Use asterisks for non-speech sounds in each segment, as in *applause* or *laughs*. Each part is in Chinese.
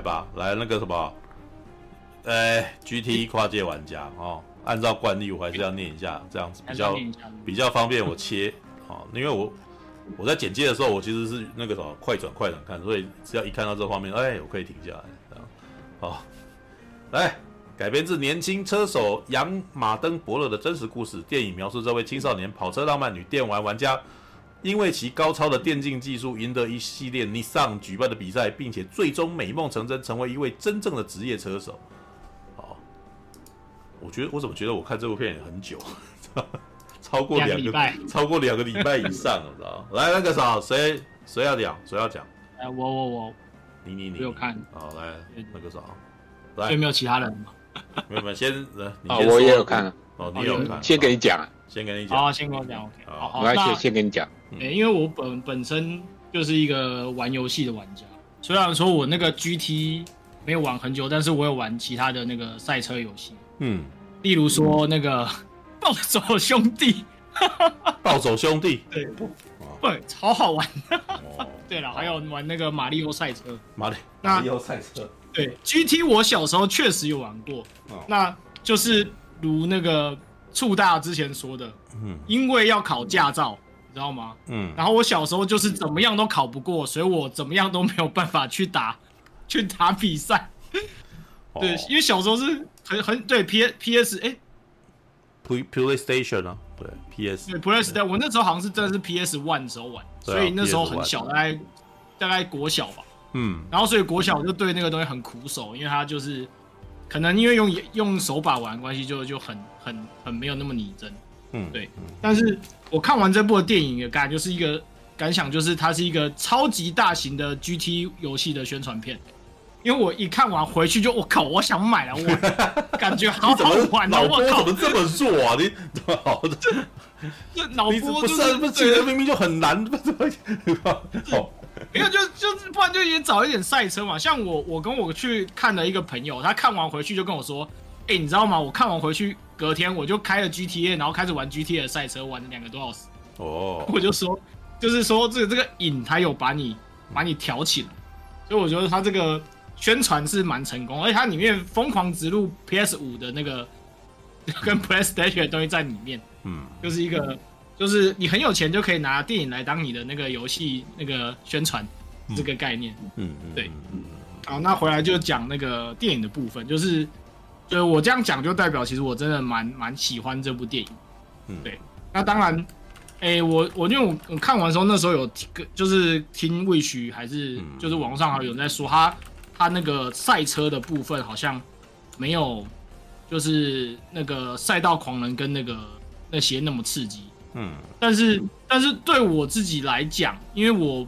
来吧，来那个什么，哎，GT 跨界玩家哦，按照惯例我还是要念一下，这样子比较比较方便我切啊、哦，因为我我在剪接的时候，我其实是那个什么快转快转看，所以只要一看到这画面，哎，我可以停下来，这样，好，来改编自年轻车手杨马登伯勒的真实故事，电影描述这位青少年跑车浪漫女电玩玩家。因为其高超的电竞技术，赢得一系列 Nissan 举办的比赛，并且最终美梦成真，成为一位真正的职业车手。好，我觉得我怎么觉得我看这部片也很久，*laughs* 超过两个，个超过两个礼拜以上了，知道吗？*laughs* 来，那个啥，谁谁要讲？谁要讲？哎，我我我，你你你，我有看。好，来那个啥，来，所以没有其他人吗？*laughs* 没有没有，先来，啊，我也有看。哦，你有看？先给你讲。先跟你讲，好，先跟我讲，OK，好，好，那先先跟你讲，欸，因为我本本身就是一个玩游戏的玩家，虽然说我那个 GT 没有玩很久，但是我有玩其他的那个赛车游戏，嗯，例如说那个 *laughs* 暴走兄弟，*laughs* 暴走兄弟，对，对，超好玩，*laughs* 对了，还有玩那个马里奥赛车，马里马里奥赛车，对，GT 我小时候确实有玩过，那就是如那个。触大之前说的，嗯，因为要考驾照，你知道吗？嗯，然后我小时候就是怎么样都考不过，所以我怎么样都没有办法去打，*laughs* 去打比赛。哦、对，因为小时候是很很对 P P S 哎，PlayStation 啊，对 P S，对 PlayStation，我那时候好像是真的是 P S One 的时候玩，啊、所以那时候很小，大概大概国小吧，嗯，然后所以国小我就对那个东西很苦手，因为它就是。可能因为用用手把玩关系，就就很很很没有那么拟真，嗯，对。但是我看完这部的电影的感觉就是一个感想，就是它是一个超级大型的 GT 游戏的宣传片。因为我一看完回去就我靠，我想买了，我 *laughs* 感觉好好玩啊！我靠，怎么这么做啊？你好的？*laughs* 这脑波就是不是，明明就很难，怎么好？*laughs* 没有，就就是，不然就也找一点赛车嘛。像我，我跟我去看了一个朋友，他看完回去就跟我说：“哎、欸，你知道吗？我看完回去，隔天我就开了 GTA，然后开始玩 GTA 的赛车，玩了两个多小时。”哦，我就说，就是说这个这个瘾，他有把你把你挑起来，所以我觉得他这个宣传是蛮成功，而且它里面疯狂植入 PS 五的那个 *laughs* 跟 PlayStation 的东西在里面，嗯，就是一个。就是你很有钱就可以拿电影来当你的那个游戏那个宣传，这个概念，嗯，对，好，那回来就讲那个电影的部分，就是，就是我这样讲就代表其实我真的蛮蛮喜欢这部电影，嗯，对，那当然，哎、欸，我我因为我我看完的时候那时候有听，就是听 Wish 还是就是网上还有人在说他他那个赛车的部分好像没有，就是那个赛道狂人跟那个那些那么刺激。嗯，但是但是对我自己来讲，因为我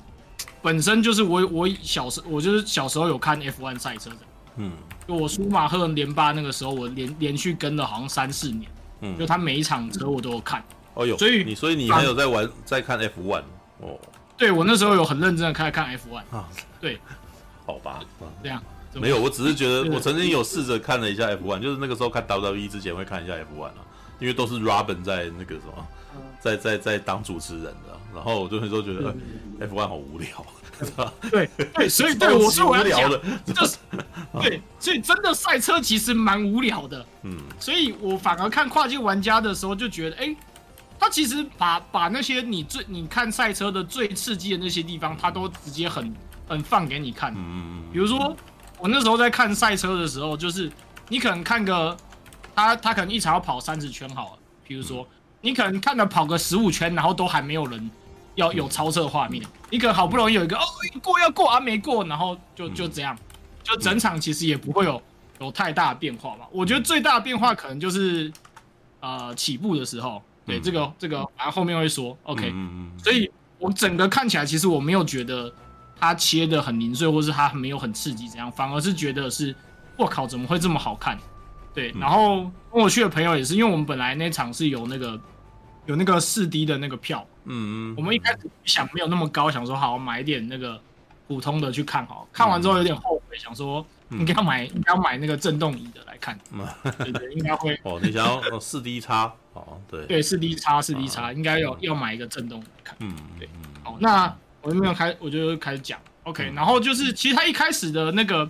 本身就是我我小时我就是小时候有看 F1 赛车的，嗯，就我舒马赫连霸那个时候，我连连续跟了好像三四年，嗯，就他每一场车我都有看，哦哟，所以你所以你还有在玩在看 F1 哦，对我那时候有很认真的开始看 F1 啊，对，*laughs* 好吧，这样，*laughs* 没有，我只是觉得我曾经有试着看了一下 F1，就是那个时候看 WWE 之前会看一下 F1 啊，因为都是 Robin 在那个什么，在在在当主持人的，然后我就会说觉得 F1 好无聊，*laughs* 对对，所以对我是无聊的，就是 *laughs* 对，所以真的赛车其实蛮无聊的，嗯，所以我反而看跨界玩家的时候就觉得，哎，他其实把把那些你最你看赛车的最刺激的那些地方，他都直接很很放给你看，嗯，比如说。我那时候在看赛车的时候，就是你可能看个他他可能一场要跑三十圈好了，比如说你可能看了跑个十五圈，然后都还没有人要有超车画面，你可能好不容易有一个哦过要过啊没过，然后就就这样，就整场其实也不会有有太大的变化嘛。我觉得最大的变化可能就是呃起步的时候，对这个这个反正后面会说。OK，所以我整个看起来其实我没有觉得。它切的很零碎，或是它没有很刺激，怎样？反而是觉得是，我靠，怎么会这么好看？对，然后跟我去的朋友也是，因为我们本来那场是有那个有那个四 D 的那个票，嗯嗯，我们一开始想没有那么高，想说好买一点那个普通的去看好，看完之后有点后悔，想说应该要买应该要买那个震动椅的来看，*laughs* 对对，应该会。哦，你想要四 D 叉？哦，对。对，四 D 叉四 D 叉应该要要买一个震动椅看，嗯对，好那。我就没有开，我就开始讲，OK，然后就是其实他一开始的那个，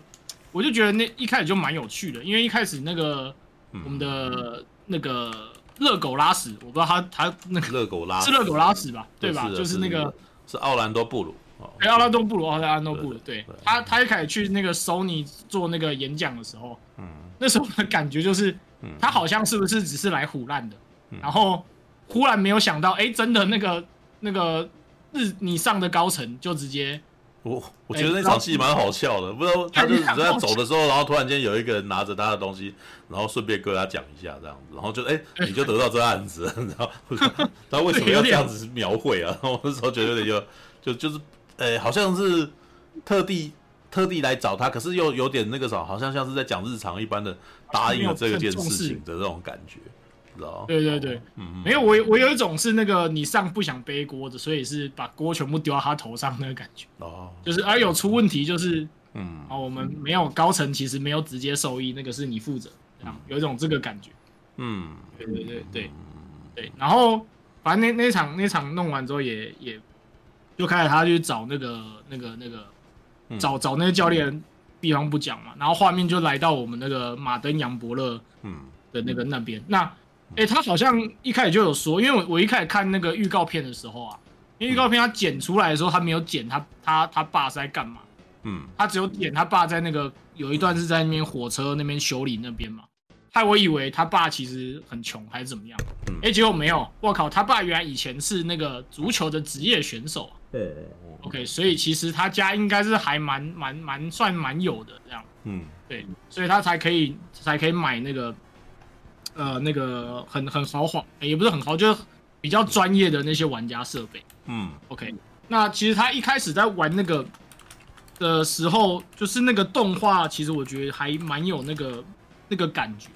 我就觉得那一开始就蛮有趣的，因为一开始那个我们的那个热狗拉屎，我不知道他他那个热狗拉是热狗拉屎吧，对吧？就是那个是奥兰多布鲁，哎，奥兰多布鲁，奥兰多布鲁，对他他一开始去那个 Sony 做那个演讲的时候，嗯，那时候的感觉就是，他好像是不是只是来唬烂的，然后忽然没有想到，哎，真的那个那个。日你上的高层就直接，我我觉得那场戏蛮好笑的，不知道他就是在走的时候，然后突然间有一个人拿着他的东西，然后顺便跟他讲一下这样子，然后就哎、欸、你就得到这案子，*laughs* 然后他为什么要这样子描绘啊？然 *laughs* 后我那时候觉得有点就就就是哎、欸、好像是特地特地来找他，可是又有点那个啥，好像像是在讲日常一般的答应了这件事情的这种感觉。对对对，嗯、没有我我有一种是那个你上不想背锅的，所以是把锅全部丢到他头上那个感觉。哦，就是啊有出问题就是，嗯，啊我们没有高层其实没有直接受益，那个是你负责，这样有一种这个感觉。嗯，对对对对。对，然后反正那那场那场弄完之后也也就开始他去找那个那个那个找找那个教练地方不讲嘛，然后画面就来到我们那个马登杨伯乐嗯。的那个那边。那。哎、欸，他好像一开始就有说，因为我我一开始看那个预告片的时候啊，因为预告片他剪出来的时候，他没有剪他他他爸是在干嘛，嗯，他只有剪他爸在那个有一段是在那边火车那边修理那边嘛，害我以为他爸其实很穷还是怎么样，哎、欸，结果没有，我靠，他爸原来以前是那个足球的职业选手，对，OK，所以其实他家应该是还蛮蛮蛮算蛮有的这样，嗯，对，所以他才可以才可以买那个。呃，那个很很豪华，也不是很豪，就是比较专业的那些玩家设备。嗯，OK。那其实他一开始在玩那个的时候，就是那个动画，其实我觉得还蛮有那个那个感觉。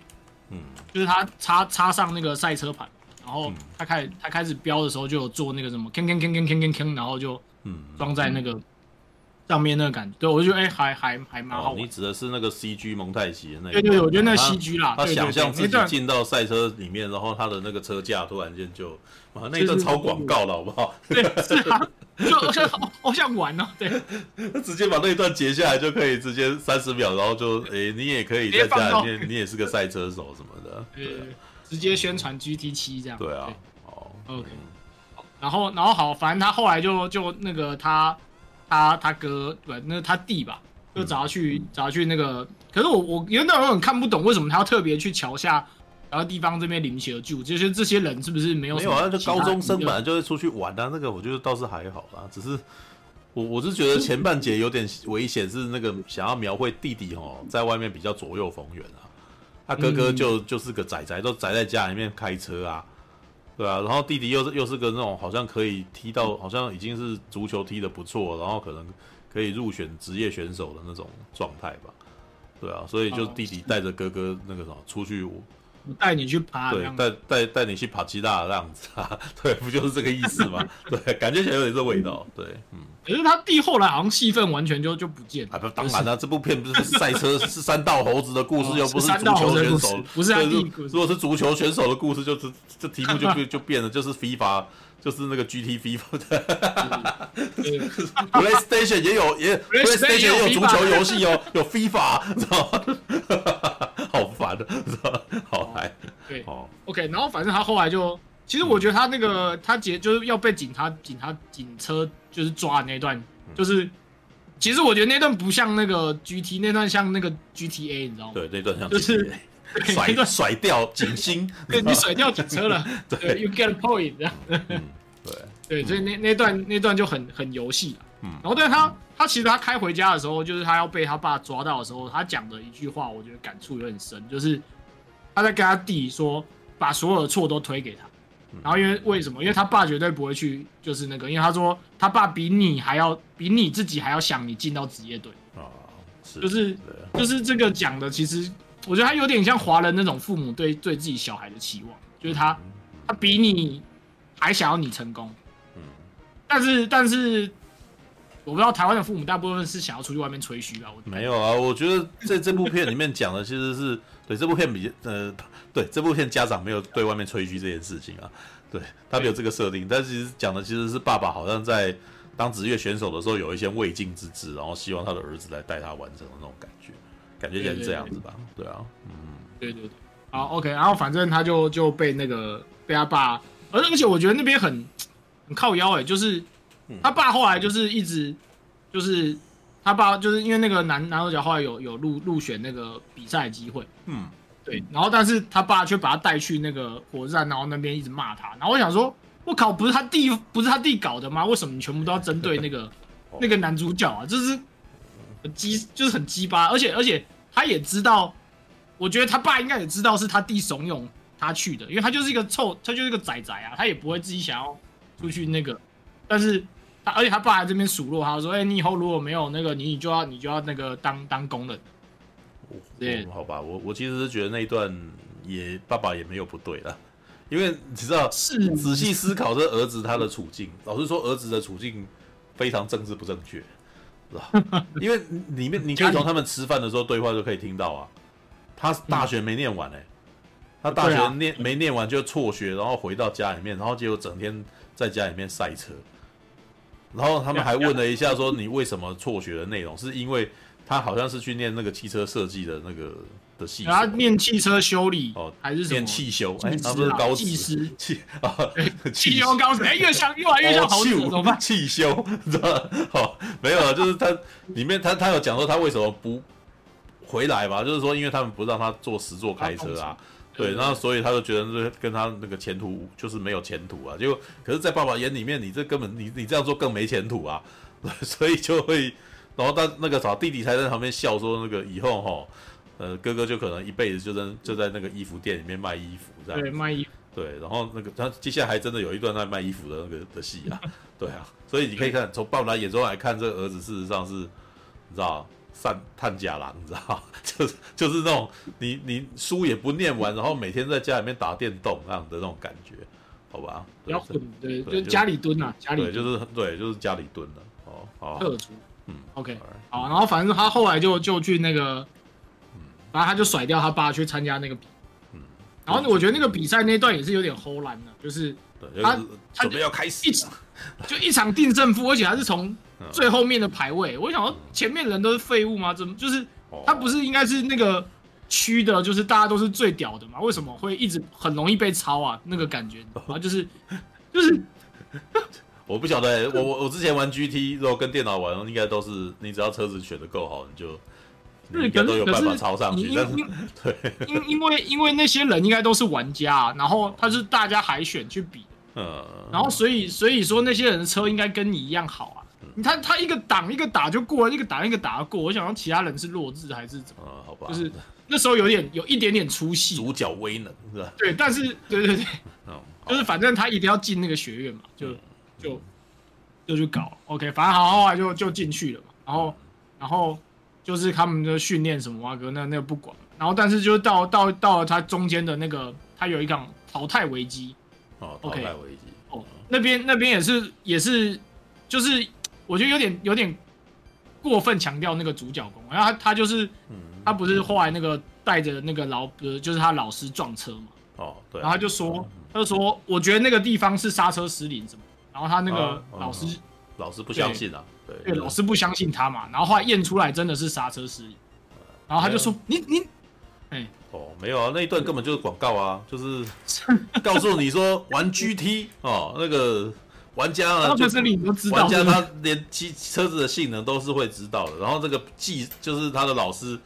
嗯，就是他插插上那个赛车盘，然后他开始他开始飙的时候，就有做那个什么，铿铿铿铿铿铿铿，然后就嗯装在那个。上面那个感觉，对我就觉得哎，还还还蛮好玩。你指的是那个 CG 蒙太奇的那个？对对，我觉得那 CG 啦。他想象自己进到赛车里面，然后他的那个车架突然间就，啊，那一段超广告了，好不好？对，是啊，就我想好好想玩哦。对，*laughs* 他直接把那一段截下来就可以直接三十秒，然后就哎，你也可以在家里面，你也是个赛车手什么的。对，直接宣传 GT 七这样。对啊，哦，OK。然后，然后好，反正他后来就就那个他。他他哥对，那他弟吧，就找他去、嗯、找他去那个。可是我我有那种很看不懂，为什么他要特别去桥下，然后地方这边领协助？就是这些人是不是没有？没有啊，就高中生本来就是出去玩啊。那个我觉得倒是还好啦，只是我我是觉得前半节有点 *laughs* 危险，是那个想要描绘弟弟哦，在外面比较左右逢源啊。他哥哥就、嗯、就是个仔仔，都宅在家里面开车啊。对啊，然后弟弟又是又是个那种好像可以踢到，好像已经是足球踢得不错，然后可能可以入选职业选手的那种状态吧。对啊，所以就弟弟带着哥哥那个什么出去我带你去爬，对，带带带你去爬吉大的这样子啊，*laughs* 对，不就是这个意思吗？*laughs* 对，感觉起来有点这味道，对，嗯。可是他弟后来好像戏份完全就就不见了。啊，不，当然了，这部片不是赛车，是三道猴子的故事，又不是足球选手，不是他弟。如果是足球选手的故事，就是这题目就 *laughs* 就就变了，就是 FIFA，就是那个 GT FIFA 的。PlayStation 也有，也 *laughs* PlayStation 也有足球游戏哦，有 FIFA，知道吗？*laughs* 好烦的，知道吗？好嗨。对，哦，OK，然后反正他后来就。其实我觉得他那个他姐就是要被警察警察警车就是抓的那段，就是其实我觉得那段不像那个 GT，那段像那个 GTA，你知道吗？对，那段像就是甩甩掉警星，*laughs* 对，你甩掉警车了，*laughs* 对，You get a point，这样，对。对，所以那那段那段就很很游戏，嗯，然后对他他其实他开回家的时候，就是他要被他爸抓到的时候，他讲的一句话，我觉得感触有点深，就是他在跟他弟说，把所有的错都推给他。然后因为为什么？因为他爸绝对不会去，就是那个，因为他说他爸比你还要，比你自己还要想你进到职业队啊，是，就是就是这个讲的，其实我觉得他有点像华人那种父母对对自己小孩的期望，就是他他比你还想要你成功，嗯，但是但是我不知道台湾的父母大部分是想要出去外面吹嘘吧？我没有啊，我觉得在这部片里面讲的其实是对这部片比呃。对这部片，家长没有对外面吹嘘这件事情啊，对他没有这个设定，但是其实讲的其实是爸爸好像在当职业选手的时候有一些未竟之志，然后希望他的儿子来带他完成的那种感觉，感觉也是这样子吧？对，啊，嗯，对对对，好，OK，然后反正他就就被那个被他爸，而而且我觉得那边很很靠腰哎、欸，就是他爸后来就是一直就是他爸就是因为那个男男主角后来有有入入选那个比赛机会，嗯。对，然后但是他爸却把他带去那个火车站，然后那边一直骂他。然后我想说，我靠，不是他弟，不是他弟搞的吗？为什么你全部都要针对那个 *laughs* 那个男主角啊？就是很鸡，就是很鸡巴。而且而且他也知道，我觉得他爸应该也知道是他弟怂恿他去的，因为他就是一个臭，他就是一个仔仔啊，他也不会自己想要出去那个。但是他而且他爸在这边数落他说：“哎，你以后如果没有那个，你你就要你就要那个当当工人。”对、哦，好吧，我我其实是觉得那一段也爸爸也没有不对了，因为你知道，是仔细思考这儿子他的处境，老实说，儿子的处境非常政治不正确，是吧？*laughs* 因为里面你可以从他们吃饭的时候对话就可以听到啊，他大学没念完哎、欸，他大学念没念完就辍学，然后回到家里面，然后结果整天在家里面赛车，然后他们还问了一下说，你为什么辍学的内容是因为。他好像是去念那个汽车设计的那个的系，他念汽车修理哦，还是念汽修？哎，他不是高技师，*laughs* 汽啊，*laughs* 汽修高师，哎，越像越来越像猴子，怎么办？*laughs* 汽修，你知道吗？好，没有了，就是他里面他他有讲说他为什么不回来吧？就是说，因为他们不让他做实座开车啊，对，然后所以他就觉得这跟他那个前途就是没有前途啊。结果可是，在爸爸眼里面，你这根本你你这样做更没前途啊，所以就会。然后他那个啥弟弟才在旁边笑说，那个以后哈，呃哥哥就可能一辈子就在就在那个衣服店里面卖衣服这样。对，卖衣服。对，然后那个他接下来还真的有一段在卖衣服的那个的戏啊，对啊，所以你可以看从爸爸眼中来看，这个儿子事实上是，你知道，善探假郎，你知道，就是就是那种你你书也不念完，然后每天在家里面打电动那样的那种感觉，好吧？比较混，对，就家里蹲啊，家里对，就是对，就是家里蹲的哦，好。特殊。嗯，OK，好，然后反正他后来就就去那个，然后他就甩掉他爸去参加那个比，嗯，然后我觉得那个比赛那段也是有点齁烂的，就是他他准备要开始一场，就一场定胜负，而且还是从最后面的排位，我想说前面人都是废物吗？怎么就是他不是应该是那个区的，就是大家都是最屌的嘛？为什么会一直很容易被抄啊？那个感觉，然后就是就是。我不晓得、欸，我我我之前玩 GT，如果跟电脑玩，应该都是你只要车子选的够好，你就你应该都有办法超上去。但是，*laughs* 对，因因为因为那些人应该都是玩家，然后他是大家海选去比，嗯，然后所以所以说那些人的车应该跟你一样好啊。你看他一个挡一个打就过了，一个挡一个打就过。我想说其他人是弱智还是怎么？好吧，就是那时候有点有一点点出戏，主角威能是吧？对，但是对对对，*laughs* 就是反正他一定要进那个学院嘛，就。就就去搞，OK，反正好，后来就就进去了嘛。然后然后就是他们的训练什么啊，哥那那个不管。然后但是就到到到了他中间的那个，他有一场淘汰危机。哦，淘汰危机。哦，那边那边也是也是，就是我觉得有点有点过分强调那个主角功，然后他他就是，嗯、他不是后来那个带着那个老哥就是他老师撞车嘛。哦，对。然后他就说，嗯、他就说，我觉得那个地方是刹车失灵什么。然后他那个老师，老师不相信啊，对，老师不相信他嘛。然后后来验出来真的是刹车失灵。然后他就说：“你你，哎，哦，没有啊，那一段根本就是广告啊，就是 *laughs* 告诉你说玩 GT 哦，那个玩家啊，就是你都知道，玩家他连机车子的性能都是会知道的。然后这个技就是他的老师，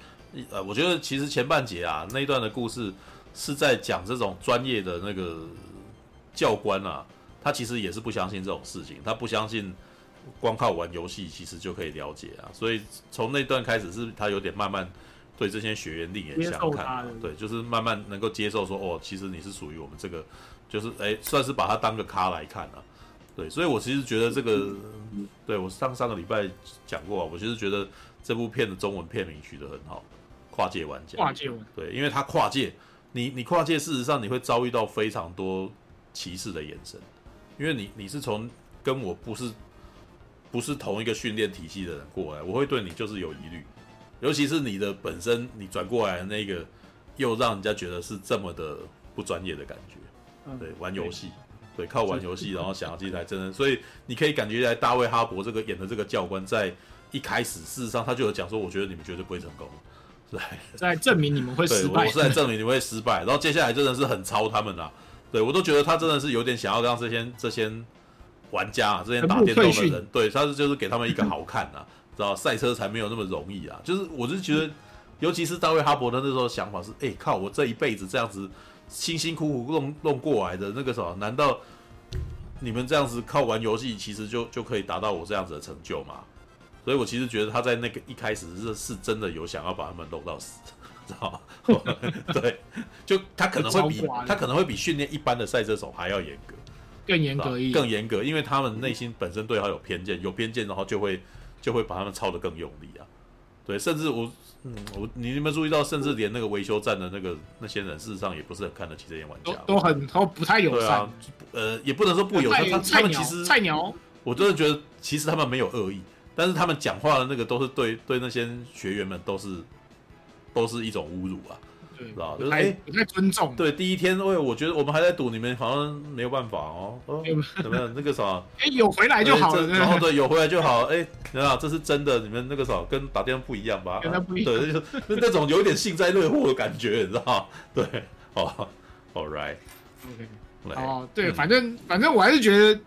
呃，我觉得其实前半节啊那一段的故事是在讲这种专业的那个教官啊，他其实也是不相信这种事情，他不相信光靠玩游戏其实就可以了解啊。所以从那段开始是他有点慢慢。”对这些学员另眼相看，对，就是慢慢能够接受说，哦，其实你是属于我们这个，就是哎，算是把他当个咖来看了，对，所以我其实觉得这个，对我上上个礼拜讲过，我其实觉得这部片的中文片名取得很好，跨界玩家，跨界玩，对，因为他跨界，你你跨界，事实上你会遭遇到非常多歧视的眼神，因为你你是从跟我不是不是同一个训练体系的人过来，我会对你就是有疑虑。尤其是你的本身，你转过来的那个，又让人家觉得是这么的不专业的感觉。对，玩游戏，对，靠玩游戏，然后想要进来真的，所以你可以感觉来大卫哈伯这个演的这个教官，在一开始事实上他就有讲说，我觉得你们绝对不会成功，对，在证明你们会失败，我是在证明你们会失败。然后接下来真的是很超他们啦，对我都觉得他真的是有点想要让这些这些玩家啊，这些打电动的人，对，他是就是给他们一个好看啊。知道赛车才没有那么容易啊！就是我是觉得，尤其是大卫哈伯的那时候想法是：哎、欸，靠，我这一辈子这样子辛辛苦苦弄弄过来的那个什么，难道你们这样子靠玩游戏，其实就就可以达到我这样子的成就吗？所以我其实觉得他在那个一开始是是真的有想要把他们弄到死，知道吗？*laughs* 对，就他可能会比他可能会比训练一般的赛车手还要严格，更严格一点，更严格，因为他们内心本身对他有偏见，有偏见然后就会。就会把他们操得更用力啊，对，甚至我，嗯，我你有没有注意到，甚至连那个维修站的那个那些人，事实上也不是很看得起这些玩家，都很都不太友善。啊，呃，也不能说不友善，他他们其实菜鸟，我真的觉得其实他们没有恶意，但是他们讲话的那个都是对对那些学员们都是都是一种侮辱啊。知道，就是哎，不太尊重。对，第一天，因为我觉得我们还在赌，你们好像没有办法哦。哦，怎么样？那个啥？*laughs* 哎，有回来就好了。然后对，有回来就好。哎，你看，这是真的，你们那个啥跟打电话不一样吧？跟他不一样。对，就那那种有点幸灾乐祸的感觉，你知道？*laughs* 对，哦，All right。OK。哦，对，反正反正我还是觉得，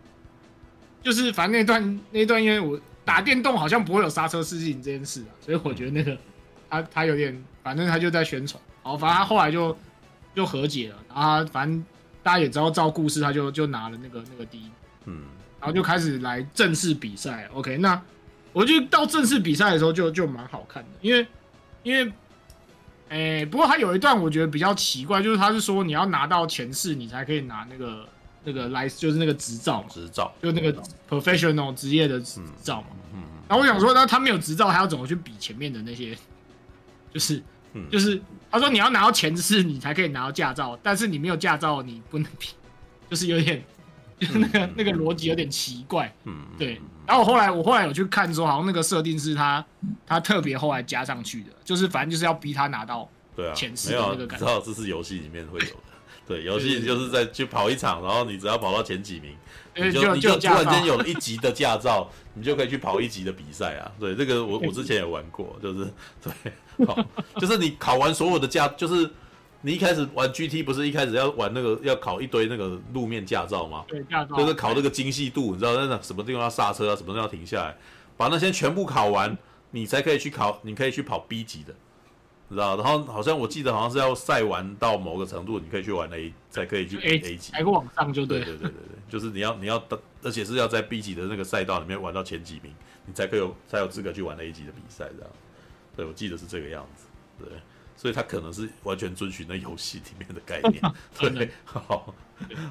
就是反正那段那段，因为我打电动好像不会有刹车失灵这件事啊，所以我觉得那个他他有点，反正他就在宣传。好，反正他后来就就和解了，然后反正大家也知道照故事，他就就拿了那个那个第一，嗯，然后就开始来正式比赛。OK，那我觉得到正式比赛的时候就就蛮好看的，因为因为，哎、欸，不过他有一段我觉得比较奇怪，就是他是说你要拿到前四，你才可以拿那个那个来就是那个执照，执照。就那个 professional 职业的执照嘛，嗯，嗯，然后我想说，那他没有执照，他要怎么去比前面的那些，*laughs* 就是。就是他说你要拿到前四，你才可以拿到驾照，但是你没有驾照，你不能比，*laughs* 就是有点，就 *laughs* 是那个、嗯、那个逻辑有点奇怪。嗯，对。然后我后来我后来有去看说，好像那个设定是他他特别后来加上去的，就是反正就是要逼他拿到对啊前四的那个感觉。知道这是游戏里面会有的。*laughs* 对，游戏就是在去跑一场，然后你只要跑到前几名，你就，就你就突然间有了一级的驾照，你就可以去跑一级的比赛啊。对，这个我我之前也玩过，就是对，*laughs* 好，就是你考完所有的驾，就是你一开始玩 GT 不是一开始要玩那个要考一堆那个路面驾照吗？对，驾照就是考那个精细度，你知道那什么地方要刹车啊，什么地方要停下来，把那些全部考完，你才可以去考，你可以去跑 B 级的。知道，然后好像我记得好像是要赛完到某个程度，你可以去玩 A，才可以去 A 级，还会往上就对。对对对对对，就是你要你要的，而且是要在 B 级的那个赛道里面玩到前几名，你才可以有才有资格去玩 A 级的比赛，这样。对，我记得是这个样子。对，所以他可能是完全遵循那游戏里面的概念。*laughs* 对，好。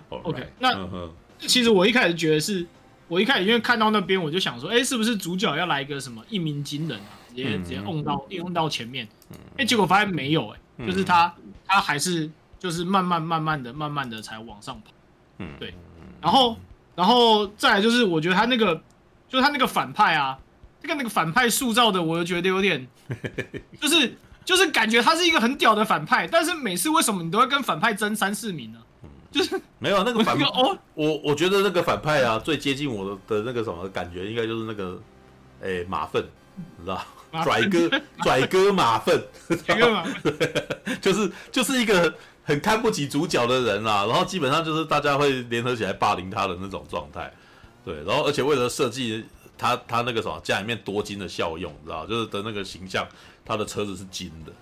OK，那、嗯、其实我一开始觉得是，我一开始因为看到那边我就想说，哎，是不是主角要来一个什么一鸣惊人啊？直接直接弄到用到前面，哎，结果发现没有哎，就是他他还是就是慢慢慢慢的慢慢的才往上跑，嗯，对，然后然后再来就是我觉得他那个就是他那个反派啊，这个那个反派塑造的，我就觉得有点，*laughs* 就是就是感觉他是一个很屌的反派，但是每次为什么你都会跟反派争三四名呢？就是没有那个反 *laughs* 派，哦，我我觉得那个反派啊，最接近我的的那个什么感觉，应该就是那个，哎、欸，马粪，你知道，拽哥 *laughs* 拽哥马粪，拽哥马粪，就是就是一个很看不起主角的人啦，然后基本上就是大家会联合起来霸凌他的那种状态，对，然后而且为了设计他他那个什么家里面多金的效用，你知道，就是的那个形象，他的车子是金的。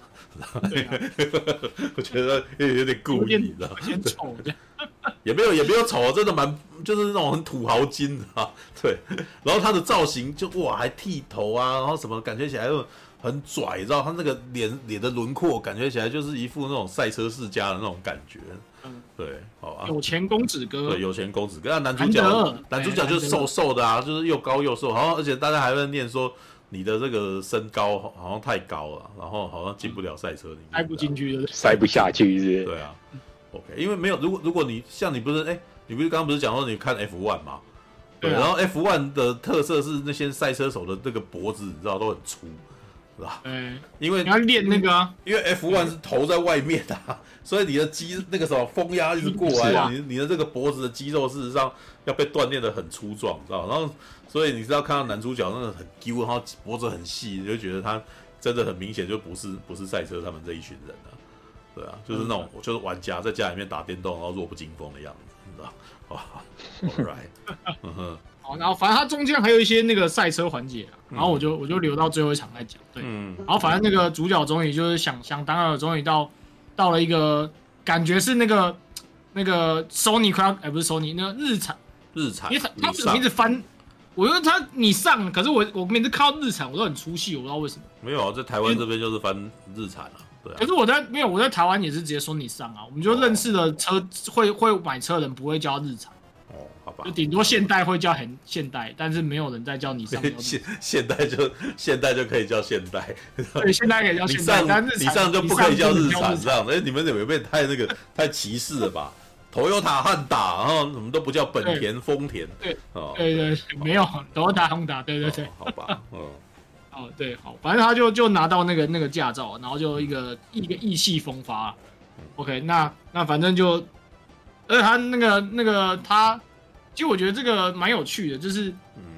对啊、*laughs* 我觉得有点故意，你知道吗？有点丑，*laughs* 也没有也没有丑，真的蛮就是那种很土豪金啊。对，然后他的造型就哇，还剃头啊，然后什么感觉起来又很拽，你知道他那个脸脸的轮廓感觉起来就是一副那种赛车世家的那种感觉。嗯，对，好吧。有钱公子哥，对，有钱公子哥。那男主角，男主角就是瘦瘦的啊，就是又高又瘦，好像而且大家还在念说。你的这个身高好像太高了，然后好像进不了赛车里面，塞不进去，塞不下去是，是？对啊，OK，因为没有，如果如果你像你不是，哎，你不是刚刚不是讲说你看 F1 嘛？对，然后 F1 的特色是那些赛车手的这个脖子，你知道都很粗，是吧？嗯，因为你要练那个，因为 F1 是头在外面的，所以你的肌那个什么风压一直过来，啊你你的这个脖子的肌肉事实上要被锻炼的很粗壮，知道？然后。所以你知道看到男主角那个很 Q，，然后脖子很细，你就觉得他真的很明显就不是不是赛车他们这一群人啊，对啊，就是那种、嗯、就是玩家在家里面打电动然后弱不禁风的样子，你知道？哇，All right，*laughs* 嗯哼，好，然后反正他中间还有一些那个赛车环节啊，然后我就我就留到最后一场再讲，对，嗯，然后反正那个主角终于就是想想当然了，终于到到了一个感觉是那个那个 Sony 快要哎不是 Sony 那个日产日产，因为他他怎么一直翻？我觉得他你上，可是我我每次看到日产，我都很出戏，我不知道为什么。没有啊，在台湾这边就是翻日产啊，对啊。可是我在没有，我在台湾也是直接说你上啊，我们就认识的车、哦、会会买车的人不会叫日产。就顶多现代会叫很现代，但是没有人再叫你上。*laughs* 现现代就现代就可以叫现代。对，现代可以叫现代，但日产你上就不可以叫日产这样。哎，你们有没有太那个 *laughs* 太歧视了吧？Toyota、汉达，然后什么都不叫本田、丰田，对，哦，对对，没有 Toyota、汉达，对对对，好吧，嗯，*laughs* 哦，对，好，反正他就就拿到那个那个驾照，然后就一个一个意气风发，OK，那那反正就，而且他那个那个他，其实我觉得这个蛮有趣的，就是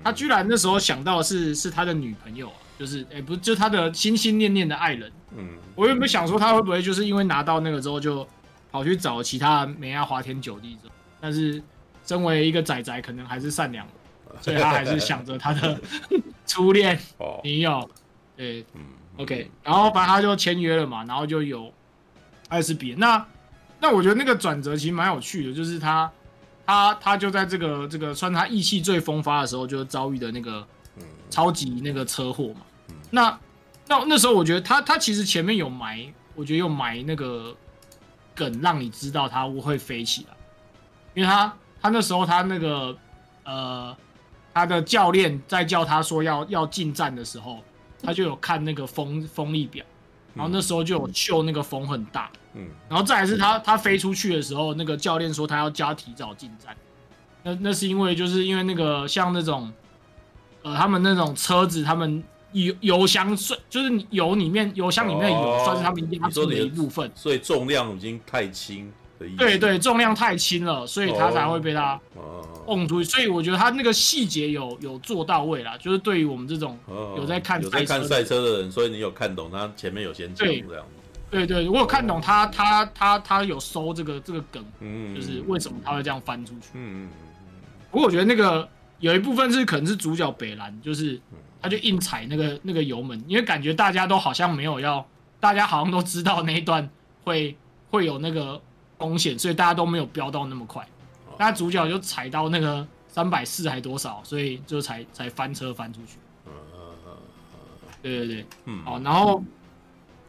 他居然那时候想到的是是他的女朋友，啊就是哎不是，就他的心心念念的爱人，嗯，我有没有想说他会不会就是因为拿到那个之后就。跑去找其他美亚花天酒地，但是身为一个仔仔，可能还是善良的，*laughs* 所以他还是想着他的 *laughs* 初恋女友。对，嗯，OK，然后反正他就签约了嘛，然后就有艾斯比。那那我觉得那个转折其实蛮有趣的，就是他他他就在这个这个算他意气最风发的时候，就遭遇的那个超级那个车祸嘛。那那那时候我觉得他他其实前面有埋，我觉得有埋那个。梗让你知道他会飞起来，因为他他那时候他那个呃他的教练在叫他说要要进站的时候，他就有看那个风风力表，然后那时候就有秀那个风很大，嗯，然后再来是他他飞出去的时候，那个教练说他要加提早进站，那那是因为就是因为那个像那种呃他们那种车子他们。油油箱算就是油里面油箱里面的油算是他们压缩的一部分，所以重量已经太轻的意思。对对，重量太轻了，所以他才会被他瓮出去。所以我觉得他那个细节有有做到位啦，就是对于我们这种有在看有在看赛车的人，所以你有看懂他前面有先讲这样子。对对，我有看懂他他他他有收这个这个梗，嗯，就是为什么他会这样翻出去。嗯嗯嗯。不过我觉得那个有一部分是可能是主角北兰，就是。他就硬踩那个那个油门，因为感觉大家都好像没有要，大家好像都知道那一段会会有那个风险，所以大家都没有飙到那么快。那主角就踩到那个三百四还多少，所以就才才翻车翻出去。对对对，嗯，好，然后，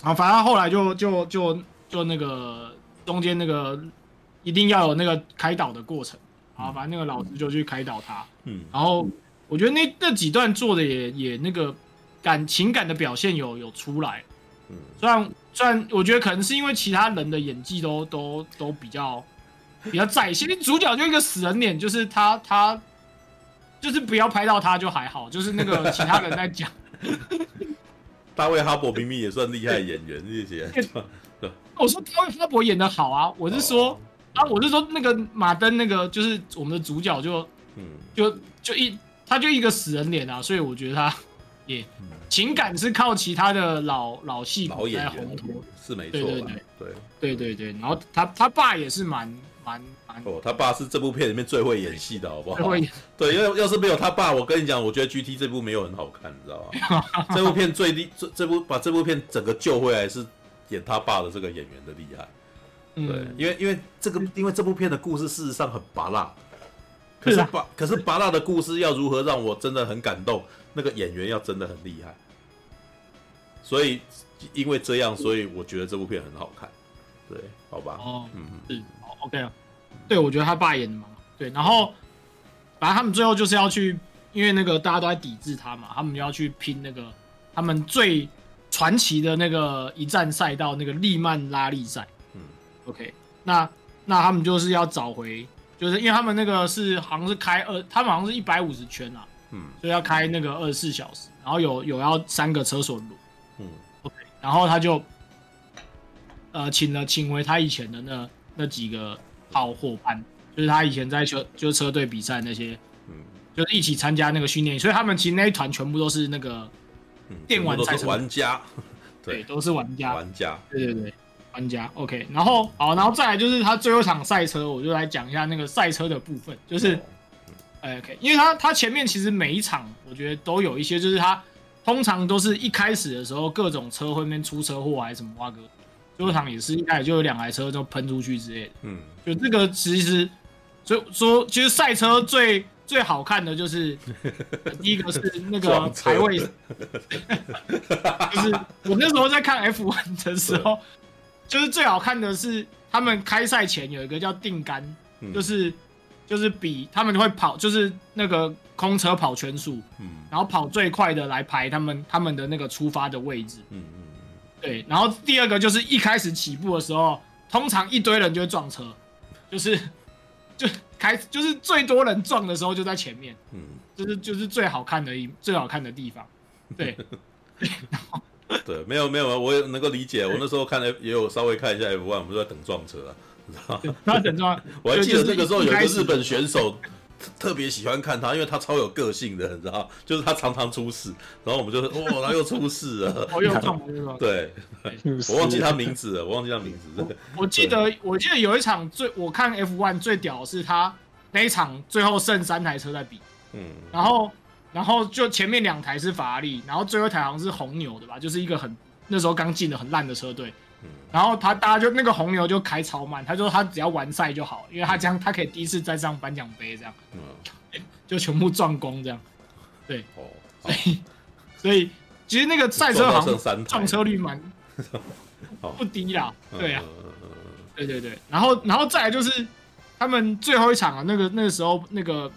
啊，反正后来就就就就那个中间那个一定要有那个开导的过程，好，反正那个老师就去开导他，嗯，然后。我觉得那那几段做的也也那个感情感的表现有有出来，嗯，虽然虽然我觉得可能是因为其他人的演技都都都比较比较在线，主角就一个死人脸，就是他他就是不要拍到他就还好，就是那个其他人在讲。*laughs* 大卫哈伯明明也算厉害演员，这些。*laughs* 我说大卫哈伯演的好啊，我是说、哦、啊，我是说那个马登那个就是我们的主角就嗯就就一他就一个死人脸啊，所以我觉得他也。情感是靠其他的老老戏骨在烘托，是没错。对对对对对对对。然后他他爸也是蛮蛮蛮哦，他爸是这部片里面最会演戏的，好不好？对，因为要是没有他爸，我跟你讲，我觉得 GT 这部没有很好看，你知道吗？*laughs* 这部片最厉这这部把这部片整个救回来是演他爸的这个演员的厉害。对，嗯、因为因为这个因为这部片的故事事实上很芭乐，可是芭可是芭拉的故事要如何让我真的很感动？那个演员要真的很厉害。所以，因为这样，所以我觉得这部片很好看，对，好吧？哦，嗯嗯，是，OK。啊，对，我觉得他爸演的嘛，对，然后，反正他们最后就是要去，因为那个大家都在抵制他嘛，他们就要去拼那个他们最传奇的那个一站赛道，那个利曼拉力赛，嗯，OK，那那他们就是要找回，就是因为他们那个是好像是开二，他们好像是一百五十圈啊，嗯，所以要开那个二十四小时，然后有有要三个车手轮。嗯，OK，然后他就，呃，请了请回他以前的那那几个好伙伴，就是他以前在车就是车队比赛那些，嗯，就是一起参加那个训练，所以他们其实那一团全部都是那个电玩赛车玩家，*laughs* 对，都是玩家，玩家，对对对，玩家，OK，然后好，然后再来就是他最后一场赛车，我就来讲一下那个赛车的部分，就是，哎，OK，因为他他前面其实每一场我觉得都有一些，就是他。通常都是一开始的时候，各种车会面出车祸还是什么哇哥，最后场也是一开始就有两台车就喷出去之类的。嗯，就这个其实，所以说其实赛车最最好看的就是 *laughs* 第一个是那个排位，车 *laughs* 就是我那时候在看 F1 的时候，就是最好看的是他们开赛前有一个叫定杆，就是。就是比他们会跑，就是那个空车跑圈数，嗯，然后跑最快的来排他们他们的那个出发的位置，嗯嗯，对，然后第二个就是一开始起步的时候，通常一堆人就会撞车，就是就开就是最多人撞的时候就在前面，嗯，就是就是最好看的一最好看的地方，对，*laughs* *laughs* 对，没有没有，我也能够理解，我那时候看了也有稍微看一下 F1，我们都在等撞车啊。他等撞，*laughs* 我还记得那个时候有一个日本选手特别喜欢看他，因为他超有个性的，你知道，就是他常常出事，然后我们就说哇，他又出事了，*laughs* 哦，又撞对，我忘记他名字了，我忘记他名字。了。我记得，我记得有一场最我看 F1 最屌的是他那一场最后剩三台车在比，嗯，然后然后就前面两台是法拉利，然后最后一台好像是红牛的吧，就是一个很那时候刚进的很烂的车队。然后他大家就那个红牛就开超慢，他说他只要完赛就好，因为他这样他可以第一次再上颁奖杯这样，嗯，*laughs* 就全部撞光这样，对，哦，所以所以其实那个赛车好像撞车率蛮 *laughs* 不低啦，对啊，对对对，然后然后再来就是他们最后一场啊，那个那个时候那个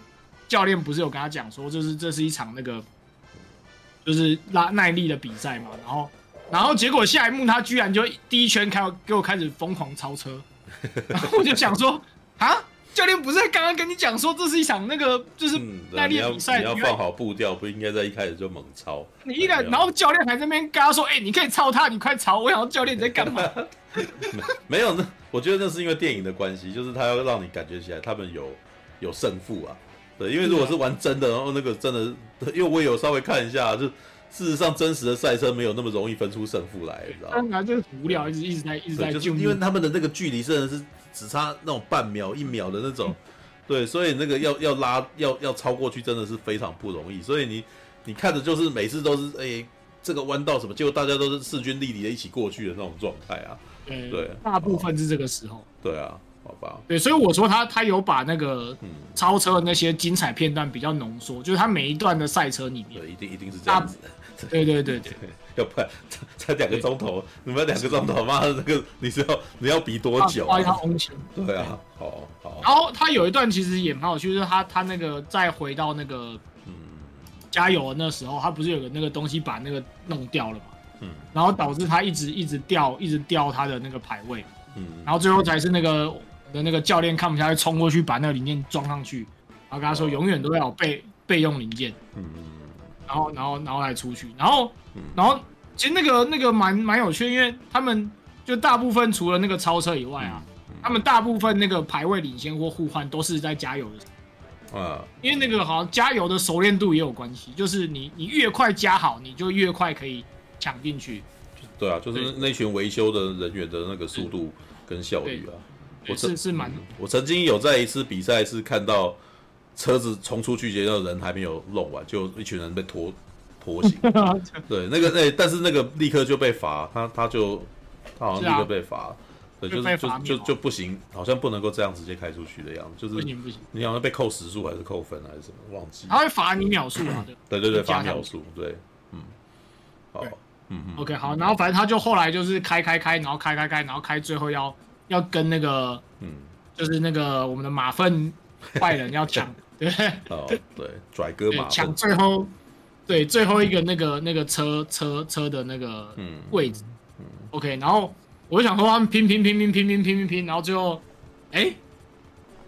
教练不是有跟他讲说，就是这是一场那个就是拉耐力的比赛嘛，然后。然后结果下一幕，他居然就第一圈开给我开始疯狂超车，*laughs* 然后我就想说啊，教练不是刚刚跟你讲说这是一场那个就是耐力比赛，你要放好步调，不应该在一开始就猛超。你一来，然后教练还在那边跟他说，哎，你可以超他，你快超！我想说教练你在干嘛？*laughs* 没有，那我觉得那是因为电影的关系，就是他要让你感觉起来他们有有胜负啊。对，因为如果是玩真的，然后那个真的，因为我也有稍微看一下，就。事实上，真实的赛车没有那么容易分出胜负来，你知道吗？当然就是无聊，一直一直在一直在就因为他们的那个距离真的是只差那种半秒一秒的那种，*laughs* 对，所以那个要要拉要要超过去真的是非常不容易。所以你你看的就是每次都是哎、欸、这个弯道什么，结果大家都是势均力敌的一起过去的那种状态啊。对，大部分是这个时候。对啊。好吧，对，所以我说他他有把那个超车的那些精彩片段比较浓缩，就是他每一段的赛车里面，对，一定一定是这样子的，对对对 *laughs* 对，要不然才才两个钟头，你们两个钟头，妈的，那个你是要你要比多久？花一趟温泉，对啊，好好。然后他有一段其实也蛮好趣，就是他他那个再回到那个嗯。加油的那时候，他不是有个那个东西把那个弄掉了嘛？嗯，然后导致他一直一直掉，一直掉他的那个排位，嗯，然后最后才是那个的那个教练看不下去，冲过去把那个零件装上去，然后跟他说永远都要有备备用零件，嗯。嗯，然后然后然后来出去，然后然后其实那个那个蛮蛮有趣，因为他们就大部分除了那个超车以外啊，他们大部分那个排位领先或互换都是在加油的。啊，因为那个好像加油的熟练度也有关系，就是你你越快加好，你就越快可以抢进去。对啊，就是那群维修的人员的那个速度跟效率啊。我是是蛮，我曾经有在一次比赛是看到车子冲出去，结果人还没有弄完，就一群人被拖拖行。*laughs* 对，那个那但是那个立刻就被罚，他他就他好像立刻被罚。对，就是就就就不行，好像不能够这样直接开出去的样子，就是不行不行，你好像被扣时速还是扣分还是什么，忘记。他会罚你秒数啊，对对对，罚秒数，对，嗯，好，嗯嗯，OK，好，然后反正他就后来就是开开开，然后开开开，然后开最后要要跟那个，嗯，就是那个我们的马粪坏人要抢，*laughs* 对，哦对，拽哥马抢最后，对最后一个那个那个车车车的那个位置，嗯，OK，然后。我就想说他们拼拼拼拼拼拼拼拼拼，然后最后，哎、欸，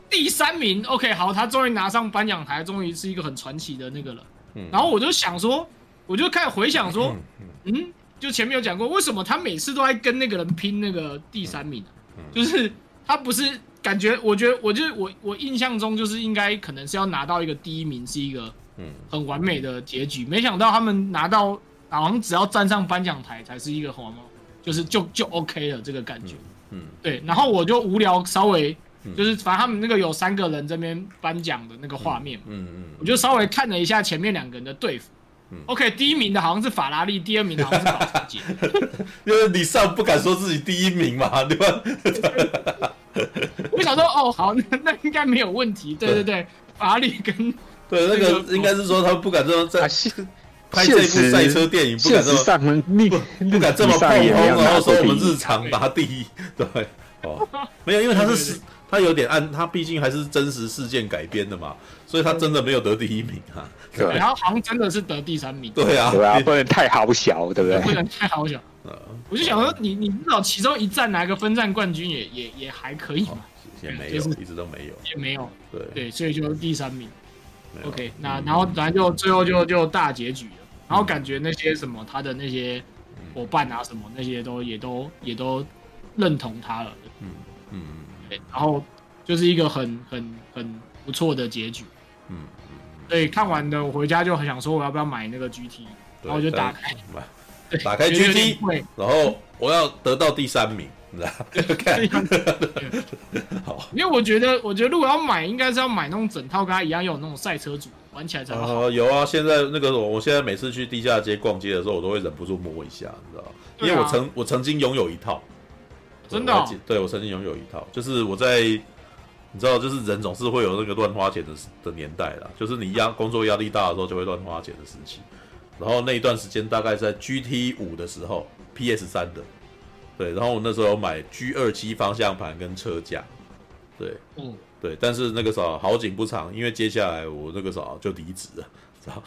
第三名，OK，好，他终于拿上颁奖台，终于是一个很传奇的那个了。嗯、然后我就想说，我就开始回想说，嗯，嗯，就前面有讲过，为什么他每次都在跟那个人拼那个第三名？嗯、就是他不是感觉，我觉得，我就我我印象中就是应该可能是要拿到一个第一名，是一个嗯很完美的结局。没想到他们拿到好像只要站上颁奖台才是一个好吗？就是就就 OK 了，这个感觉，嗯，嗯对，然后我就无聊，稍微就是反正他们那个有三个人这边颁奖的那个画面，嗯嗯，嗯我就稍微看了一下前面两个人的队服，嗯，OK，第一名的好像是法拉利，第二名的好像是保时捷，*laughs* 因为你上不敢说自己第一名嘛，对吧？*laughs* 我想说，哦，好，那那应该没有问题，对对对，法拉利跟对那个应该是说他们不敢说在。拍这部赛车电影不敢这么不不敢这么炮轰，然后说我们日常拿第一，对哦，没有，因为他是他有点按他毕竟还是真实事件改编的嘛，所以他真的没有得第一名啊。对，然后好像真的是得第三名。对啊，对啊，不能太好小，对不对？不能太好小。我就想说，你你至少其中一站拿个分站冠军也也也还可以嘛。也没有，一直都没有，也没有。对对，所以就第三名。OK，那然后咱就最后就就大结局了。然后感觉那些什么他的那些伙伴啊什么那些都也都也都认同他了，嗯嗯对，然后就是一个很很很不错的结局，嗯嗯，所以看完的我回家就很想说我要不要买那个 GT，然后我就打开，打开 GT，然后我要得到第三名，*laughs* 你知道？看，好，因为我觉得我觉得如果要买，应该是要买那种整套跟他一样有那种赛车组。玩起来才好。呃，有啊，现在那个我，我现在每次去地下街逛街的时候，我都会忍不住摸一下，你知道吗？因为我曾我曾经拥有一套，真的，对，我曾经拥有一套，就是我在，你知道，就是人总是会有那个乱花钱的的年代啦，就是你压工作压力大的时候就会乱花钱的时期。然后那一段时间大概在 GT 五的时候，PS 三的，对，然后我那时候买 G 二七方向盘跟车架，对，嗯。对，但是那个时候好景不长，因为接下来我那个时候就离职了，*laughs* 知道？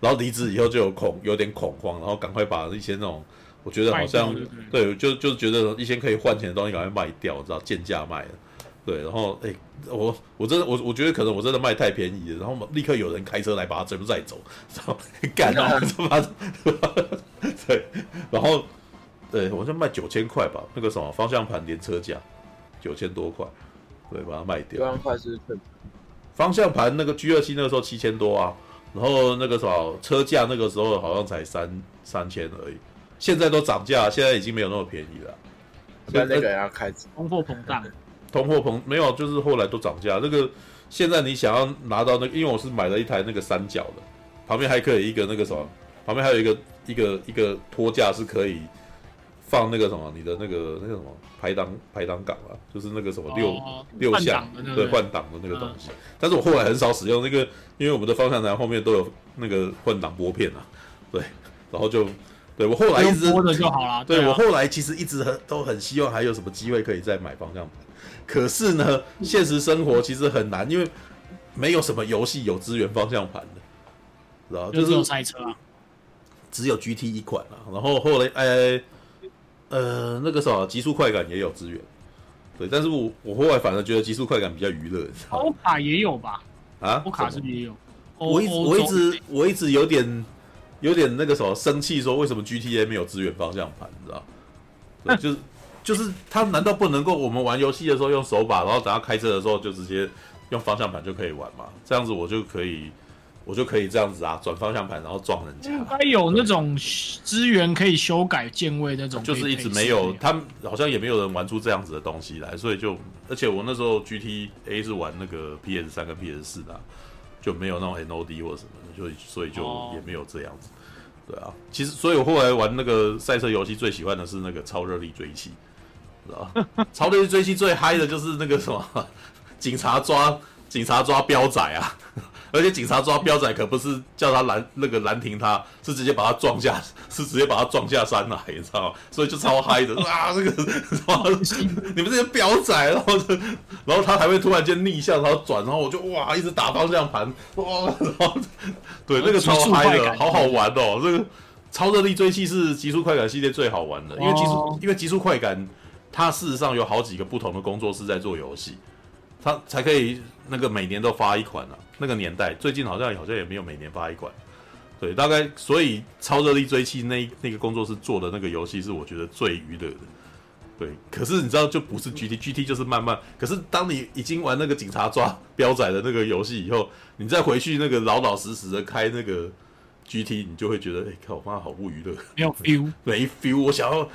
然后离职以后就有恐有点恐慌，然后赶快把一些那种我觉得好像对，就就觉得一些可以换钱的东西赶快卖掉，知道？贱价卖了，对，然后哎，我我真的我我觉得可能我真的卖太便宜了，然后立刻有人开车来把它全部载走，然后？干了，*laughs* 对，然后对我就卖九千块吧，那个什么方向盘连车架九千多块。对，把它卖掉。方向盘那个 G 二七那个时候七千多啊，然后那个什么车架那个时候好像才三三千而已，现在都涨价，现在已经没有那么便宜了。现在那个要开始通货膨胀，通货膨没有，就是后来都涨价。那个现在你想要拿到那个，因为我是买了一台那个三角的，旁边还可以一个那个什么，旁边还有一个一个一个托架是可以。放那个什么，你的那个那个什么排档排档杆啊，就是那个什么六、哦、六项对换挡的那个东西。嗯、但是我后来很少使用那个，因为我们的方向盘后面都有那个换挡拨片啊，对，然后就对我后来一直拨着就好了。对，对、啊、我后来其实一直很都很希望还有什么机会可以再买方向盘，可是呢，现实生活其实很难，因为没有什么游戏有支援方向盘的，然后就是有赛车啊。只有 GT 一款啊，然后后来呃呃那个什么极速快感也有支援，对，但是我我后来反而觉得极速快感比较娱乐。欧卡也有吧？啊，欧卡是不是也有？我一直我一直我一直有点有点那个什么生气，说为什么 GTA 没有支援方向盘？你知道？对，就是就是他难道不能够我们玩游戏的时候用手把，然后等他开车的时候就直接用方向盘就可以玩吗？这样子我就可以。我就可以这样子啊，转方向盘然后撞人家。应该有那种资源可以修改键位那种，就是一直没有，他好像也没有人玩出这样子的东西来，所以就，而且我那时候 GTA 是玩那个 PS 三跟 PS 四的，就没有那种 NOD 或什么的，就所以就也没有这样子。对啊，其实所以我后来玩那个赛车游戏最喜欢的是那个超热力追击，超热力追击最嗨的就是那个什么 *laughs* 警察抓警察抓飙仔啊。*laughs* 而且警察抓飙仔可不是叫他拦那个拦停他，是直接把他撞下，是直接把他撞下山来，你知道吗？所以就超嗨的 *laughs* 啊！这个你们这些飙仔，然后然后他还会突然间逆向，然后转，然后我就哇一直打方向盘哇，然后对那个超嗨的，好好玩哦！这个超热力追击是极速快感系列最好玩的，因为极速因为极速快感它事实上有好几个不同的工作室在做游戏，它才可以那个每年都发一款啊。那个年代，最近好像好像也没有每年发一款，对，大概所以超热力追缉那那个工作室做的那个游戏是我觉得最娱乐的，对。可是你知道就不是 GT，GT 就是慢慢。可是当你已经玩那个警察抓 *laughs* 飙仔的那个游戏以后，你再回去那个老老实实的开那个 GT，你就会觉得，哎、欸，靠，我妈好不娱乐，没有 feel，*laughs* 没 feel。我想要，*laughs*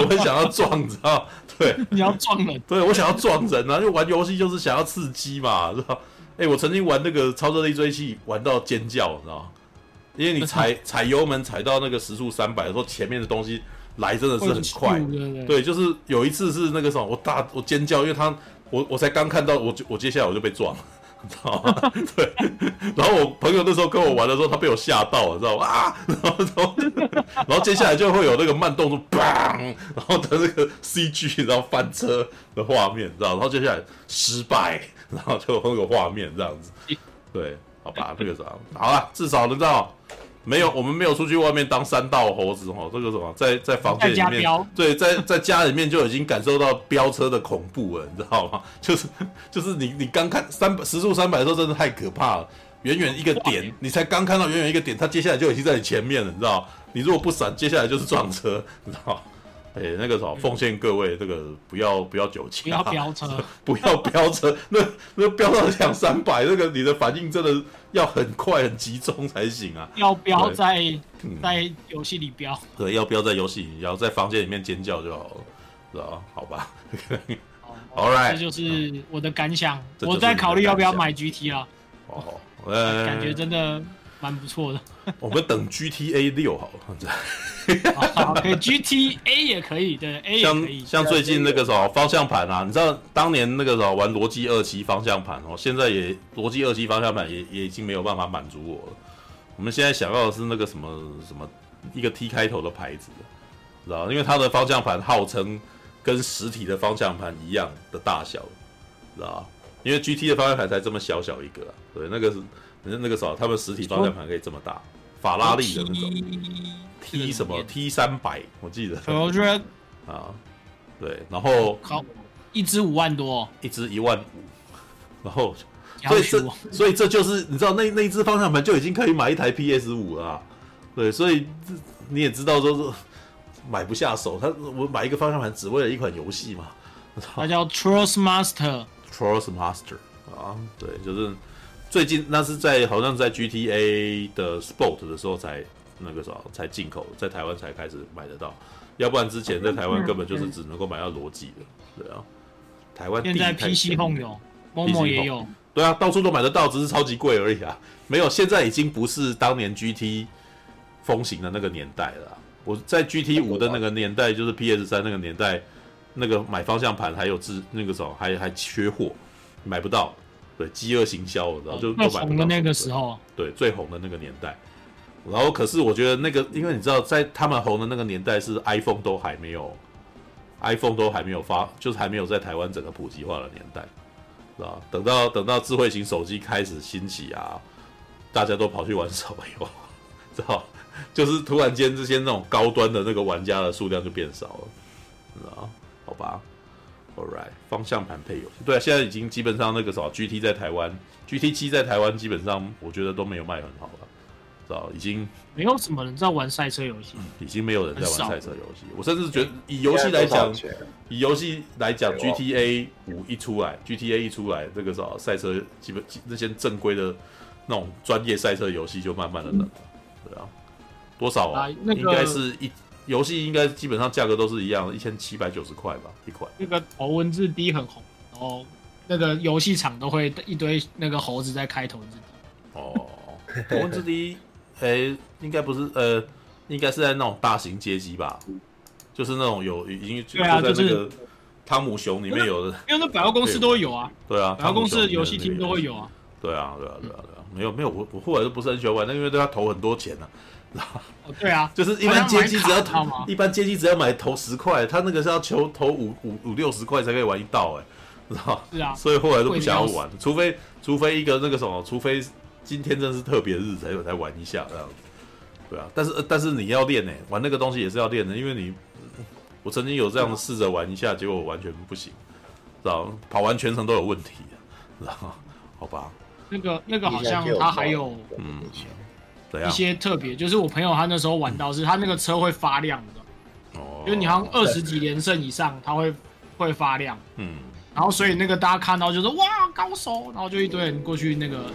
我很想要撞，你知道。对，你要撞人，对，我想要撞人啊！因为玩游戏就是想要刺激嘛，是吧？哎，我曾经玩那个超热力追击，玩到尖叫，你知道吗？因为你踩 *laughs* 踩油门踩到那个时速三百的时候，前面的东西来真的是很快。对，对，就是有一次是那个什么，我大我尖叫，因为他我我才刚看到，我我接下来我就被撞了。知道吗？对，然后我朋友那时候跟我玩的时候，他被我吓到了，知道吗？啊，*laughs* 然后然后接下来就会有那个慢动作，砰，然后他那个 *laughs* CG，然后翻车的画面，知道？然后接下来失败，然后就那个画面这样子。对，好吧，这个啥，好了，至少能知道。没有，我们没有出去外面当山道猴子哦。这个什么，在在房间里面，对，在在家里面就已经感受到飙车的恐怖了，*laughs* 你知道吗？就是就是你你刚看三百时速三百的时候，真的太可怕了。远远一个点，你才刚看到远远一个点，它接下来就已经在你前面了，你知道？你如果不闪，接下来就是撞车，*laughs* 你知道？哎，那个什么，奉劝各位，这个不要不要酒驾，不要飙车，*laughs* 不要飙车，那那飙到两三百，那个你的反应真的要很快很集中才行啊！要飙在在游戏里飙，对，要飙在游戏里，要在房间里面尖叫就好了，是吧？好吧，*laughs* All right，这就是我的感想，我在考虑要不要买 GT 啊。哦，感觉真的。蛮不错的，我们等 GTA 六好了，好，可以 GTA 也可以，对 A 也可以。像像最近那个什么方向盘啊，你知道当年那个时候玩逻辑二七方向盘哦，现在也逻辑二七方向盘也也已经没有办法满足我了。我们现在想要的是那个什么什么一个 T 开头的牌子，知道？因为它的方向盘号称跟实体的方向盘一样的大小，知道？因为 GT 的方向盘才这么小小一个，对，那个是。那那个时候，他们实体方向盘可以这么大，法拉利的那种 T 什么？T 三百，我记得。我觉得啊，对，然后好，一只五万多，一只一万五，然后所以这所以这就是你知道那那一只方向盘就已经可以买一台 PS 五了，对，所以你也知道说是买不下手，他我买一个方向盘只为了一款游戏嘛，它叫 Trust Master，Trust Master 啊，对，就是。最近那是在好像在 GTA 的 Sport 的时候才那个时候才进口，在台湾才开始买得到，要不然之前在台湾根本就是只能够买到逻辑的，对啊。台湾现在 PC Home 有，Momo 也有，对啊，到处都买得到，只是超级贵而已啊。没有，现在已经不是当年 GT 风行的那个年代了。我在 GT 五的那个年代，就是 PS 三那个年代，那个买方向盘还有自那个时候还还缺货，买不到。对，饥饿行销，然后就都买红的那个时候，对，最红的那个年代。然后，可是我觉得那个，因为你知道，在他们红的那个年代，是 iPhone 都还没有，iPhone 都还没有发，就是还没有在台湾整个普及化的年代，是吧？等到等到智慧型手机开始兴起啊，大家都跑去玩手游，*laughs* 知道？就是突然间这些那种高端的那个玩家的数量就变少了，知道？好吧，All right，方向盘配游戏，对啊，现在已经基本上那个什么 GT 在台湾，GT 七在台湾基本上我觉得都没有卖很好了，知道？已经没有什么人在玩赛车游戏，已经没有人在玩赛车游戏。我甚至觉得以游戏来讲，以游戏来讲，GTA 五一出来，GTA 一出来，这个什么赛车基本那些正规的那种专业赛车游戏就慢慢的冷了，对啊。多少啊？那个、应该是一游戏应该基本上价格都是一样的，一千七百九十块吧，一块。那个头文字 D 很红，然后那个游戏厂都会一堆那个猴子在开头文字 D。哦，头文字 D，哎、欸，应该不是呃，应该是在那种大型街机吧，就是那种有已经对啊，就是汤姆熊里面有的，因为那百货公司都会有啊。对啊，百货公司的游戏厅都会有啊。对啊，对啊，对啊，对啊，没有没有，我我后来都不是很喜欢玩，那因为对他投很多钱呢、啊。哦，对啊，*laughs* 就是一般街机只要投，一般街机只要买投十块，他那个是要求投五五五六十块才可以玩一道，*laughs* 哎，知道是啊，所以后来都不想要玩，除非除非一个那个什么，除非今天真是特别日子才有才玩一下这样子，对啊，但是但是你要练呢，玩那个东西也是要练的，因为你我曾经有这样的试着玩一下，结果完全不行，知道跑完全程都有问题，知道好吧？那个那个好像他还有嗯。一些特别，就是我朋友他那时候玩到是，他那个车会发亮的，哦，因为你好像二十几连胜以上，他会会发亮，嗯，然后所以那个大家看到就是哇高手，然后就一堆人过去那个，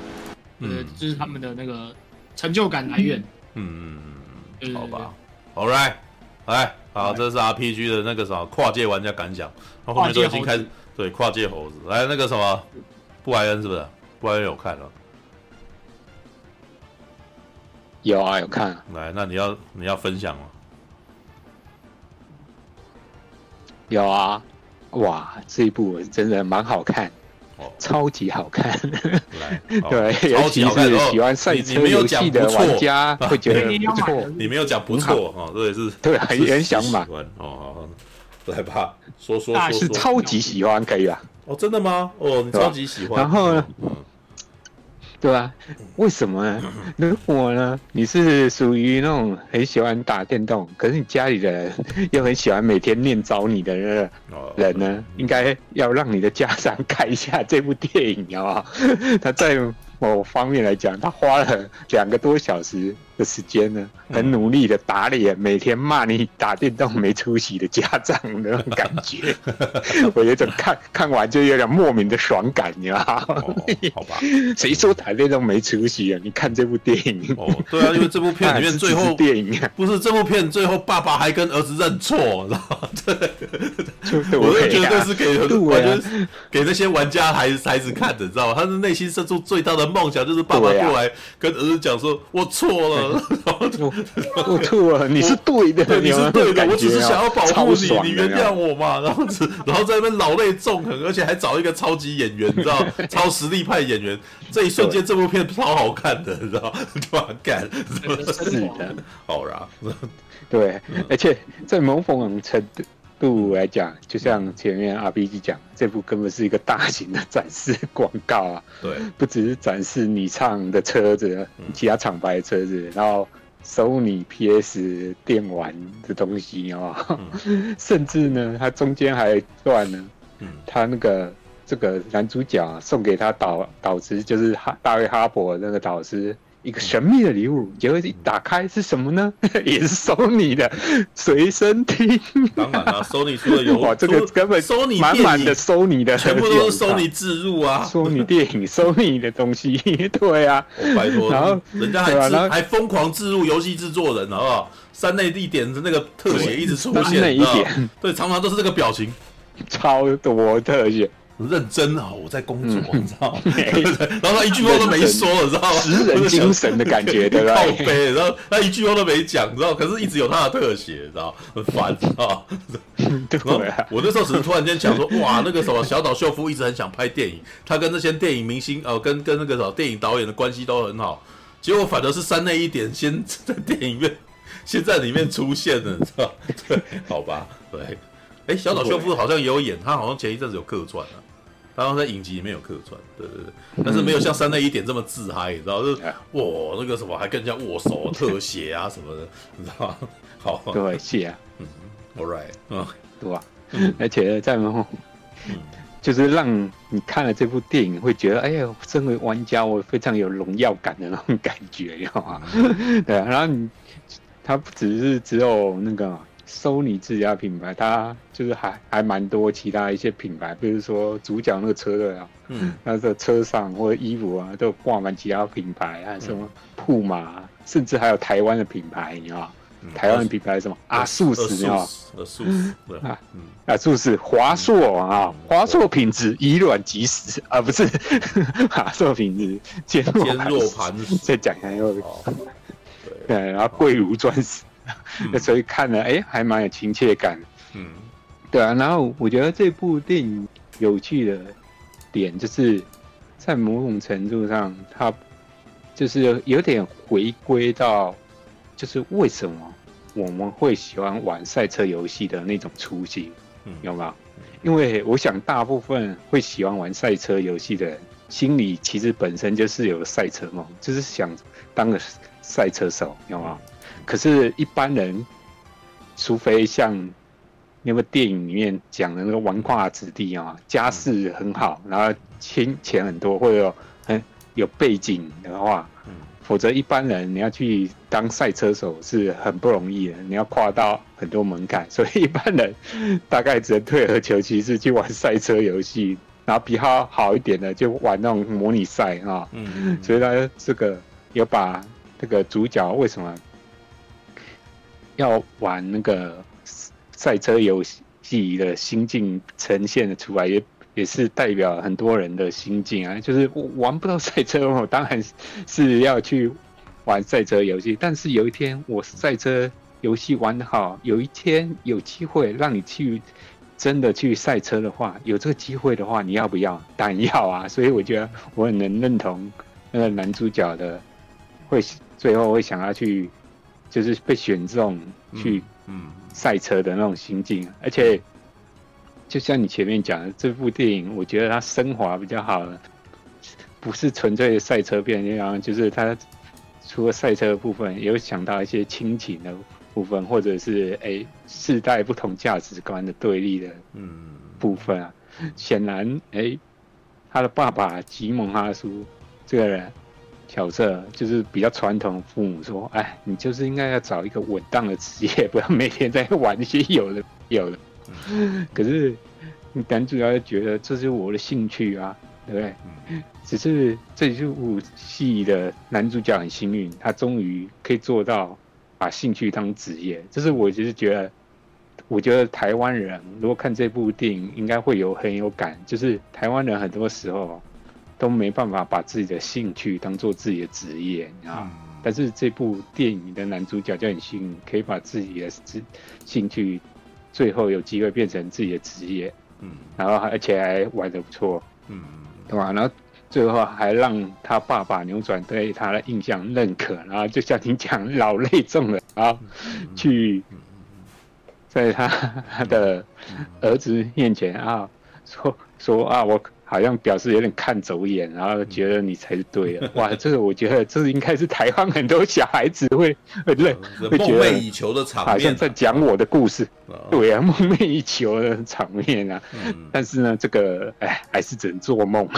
呃，就是他们的那个成就感来源，嗯嗯嗯，好吧，All right，来，好，这是 RPG 的那个什么跨界玩家感想，后面都已经开始对跨界猴子，来那个什么布莱恩是不是？布莱恩有看了。有啊，有看啊。来，那你要你要分享吗？有啊，哇，这一部真的蛮好看，哦，超级好看。来，*laughs* 对，尤其是喜欢赛车游戏的玩家 *laughs* 会觉得不错。你没有讲不错啊，对是，对，很很想买。哦，来吧，说说说，是超级喜欢，可以吧？哦，真的吗？哦，你超级喜欢。然后呢？对啊，为什么呢？如果呢，你是属于那种很喜欢打电动，可是你家里的人又很喜欢每天念叨你的人呢，应该要让你的家长看一下这部电影，好不好？他在某方面来讲，他花了两个多小时。的时间呢，很努力的打脸，每天骂你打电动没出息的家长那种感觉，*laughs* 我有种看看完就有点莫名的爽感，你知道吗？哦，好吧，*laughs* 谁说打电动没出息啊？你看这部电影哦，对啊，因为这部片 *laughs* 里面最后电影啊，不是这部片最后爸爸还跟儿子认错，知道吗？对，我就觉得是给我觉得给那些玩家孩子孩子看的，知道吗？他是内心深处最大的梦想就是爸爸过来跟儿子讲说：“我错了。”我我吐了，你是对的，对，你是对的，我只是想要保护你，你原谅我嘛。然后，然后在那边老泪纵横，而且还找一个超级演员，你知道，*laughs* 超实力派演员。这一瞬间，这部片超好看的，你知道，*laughs* 对吧？干，是的，好啦，*laughs* 对，而且在某种程度。来讲，就像前面 RPG 讲，这部根本是一个大型的展示广告啊！对，不只是展示你唱的车子，其他厂牌的车子，然后收你 PS 电玩的东西啊，*laughs* 甚至呢，它中间还有一段呢，他那个这个男主角啊，送给他导导师，就是哈大卫哈伯那个导师。一个神秘的礼物，结果一打开是什么呢？*laughs* 也是 Sony 的随身听。当然了，Sony 出的有 *laughs* 哇，这个根本 Sony 满满的 Sony 的，全部都是 Sony 置入啊，Sony 电影 Sony 的东西，*laughs* 对啊，拜托，然后人家还还疯狂置入游戏制作人，好不好？三内地点的那个特写一直出现，三内一点，对，常常都是这个表情，超多特写。认真啊！我在工作，你知道吗？*laughs* 然后他一句话都没说，你知道吗？职人精神的感觉，对吧？靠背，然后他一句话都没讲，你知道？可是一直有他的特写，你知道？很烦，*laughs* 知道？对 *laughs* 我那时候只是突然间想说，哇，那个什么小岛秀夫一直很想拍电影，他跟那些电影明星，呃，跟跟那个什么电影导演的关系都很好。结果反而是山内一点先在电影院，先在里面出现了，你知道？对，好吧，对。哎，小岛秀夫好像也有演，他好像前一阵子有客串啊。然后在影集里面有客串，对对对，但是没有像三内一点这么自嗨，你知道？就是哇，那个什么还跟人家握手、特写啊什么的，你知道吗？好，对，是啊，嗯，All right，嗯，对吧？而且在幕后，*laughs* 就是让你看了这部电影会觉得，哎呀，身为玩家，我非常有荣耀感的那种感觉，你知道吗？*laughs* 对啊，然后你，他不只是只有那个。索尼自家品牌，它就是还还蛮多其他一些品牌，比如说主角那个车的啊，嗯，它的车上或者衣服啊，都挂满其他品牌啊，什么铺马，甚至还有台湾的品牌，你知道台湾的品牌什么？阿素斯，你知道阿素斯啊，阿素斯华硕啊，华硕品质以卵击石啊，不是 *laughs* 华硕品质坚若磐石，再讲一下又 *laughs* 对，然后贵如钻石。那所以看了，哎、欸，还蛮有亲切感。嗯，对啊。然后我觉得这部电影有趣的点，就是在某种程度上，它就是有点回归到，就是为什么我们会喜欢玩赛车游戏的那种初心，有没有？因为我想大部分会喜欢玩赛车游戏的人，心里其实本身就是有赛车梦，就是想当个赛车手，有没有？可是，一般人，除非像那个电影里面讲的那个纨绔子弟啊，家世很好，然后钱钱很多，或者有很有背景的话，否则一般人你要去当赛车手是很不容易的，你要跨到很多门槛，所以一般人大概只能退而求其次去玩赛车游戏，然后比他好一点的就玩那种模拟赛啊。嗯，所以他这个有把这个主角为什么？要玩那个赛车游戏的心境呈现的出来，也也是代表很多人的心境啊。就是我玩不到赛车，我当然是要去玩赛车游戏。但是有一天我赛车游戏玩的好，有一天有机会让你去真的去赛车的话，有这个机会的话，你要不要？*laughs* 当然要啊。所以我觉得我很能认同那个男主角的，会最后会想要去。就是被选中去赛车的那种心境，而且就像你前面讲的，这部电影我觉得它升华比较好了，不是纯粹的赛车片，然后就是它除了赛车的部分，也有想到一些亲情的部分，或者是哎世代不同价值观的对立的嗯部分啊。显然，哎，他的爸爸吉蒙哈苏这个人。角色就是比较传统，父母说：“哎，你就是应该要找一个稳当的职业，不要每天在玩一些有的有的。”可是男主角觉得这是我的兴趣啊，对不对？只是这部戏的男主角很幸运，他终于可以做到把兴趣当职业。这是我就是觉得，我觉得台湾人如果看这部电影，应该会有很有感，就是台湾人很多时候。都没办法把自己的兴趣当做自己的职业，啊、嗯、但是这部电影的男主角就很幸运，可以把自己的职兴趣最后有机会变成自己的职业，嗯，然后而且还玩的不错，嗯，对吧？然后最后还让他爸爸扭转对他的印象认可，然后就像你讲老泪纵了啊，去在他的儿子面前啊说说啊我。好像表示有点看走眼，然后觉得你才是对的。*laughs* 哇，这个我觉得这应该是台湾很多小孩子会会认，*laughs* 会觉得梦寐以求的场面，好像在讲我的故事。对啊，*laughs* 梦寐以求的场面啊。但是呢，这个哎，还是只能做梦。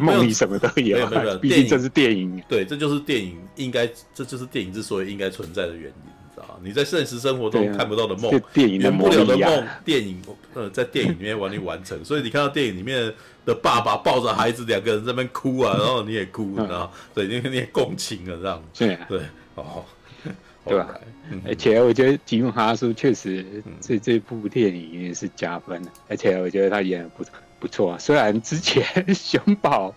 梦里什么都有，毕竟这是电影。对，这就是电影应该，这就是电影之所以应该存在的原因。你在现实生活中看不到的梦，圆不了的梦，电影呃，在电影里面完全完成。所以你看到电影里面的爸爸抱着孩子两个人在那边哭啊，*laughs* 然后你也哭，然后对，你你也共情了这样。对对哦，*laughs* 对吧？而且我觉得吉姆哈苏确实这这部电影也是加分的，而且我觉得他演的不不错啊。虽然之前 *laughs* 熊宝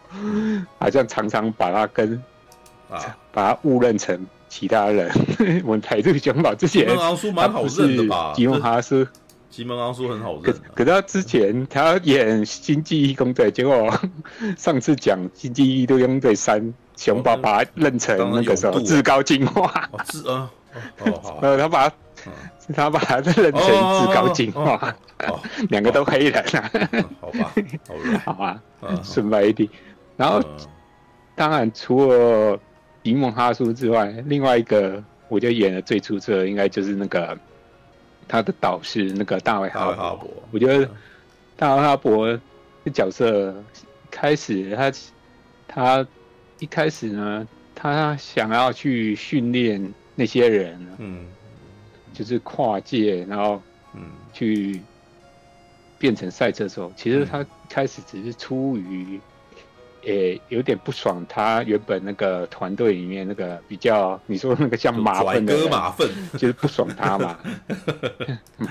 好像常常把他跟啊把他误认成。其他人，*laughs* 我们台这个熊宝之前，吉蒙昂苏蛮好认的吧？吉蒙哈斯，吉蒙昂苏很好认、啊。可可他之前他演《星际异攻队》，结果 *laughs* 上次讲《星际异攻队三》，熊爸爸认成那个时候至高进化。至啊，哦，好。呃，*laughs* 他把他他把他认成至高进化，两个都黑人啊。好吧，好吧，顺带一点。然后，当然除了伊蒙哈苏之外，另外一个我觉得演的最出色的，应该就是那个他的导师那个大卫哈伯。我觉得大卫哈伯的角色开始他他一开始呢，他想要去训练那些人，嗯。就是跨界，然后嗯，去变成赛车手。其实他开始只是出于，诶、欸，有点不爽。他原本那个团队里面那个比较，你说那个像马粪的马粪，就是不爽他嘛。*laughs* 哦、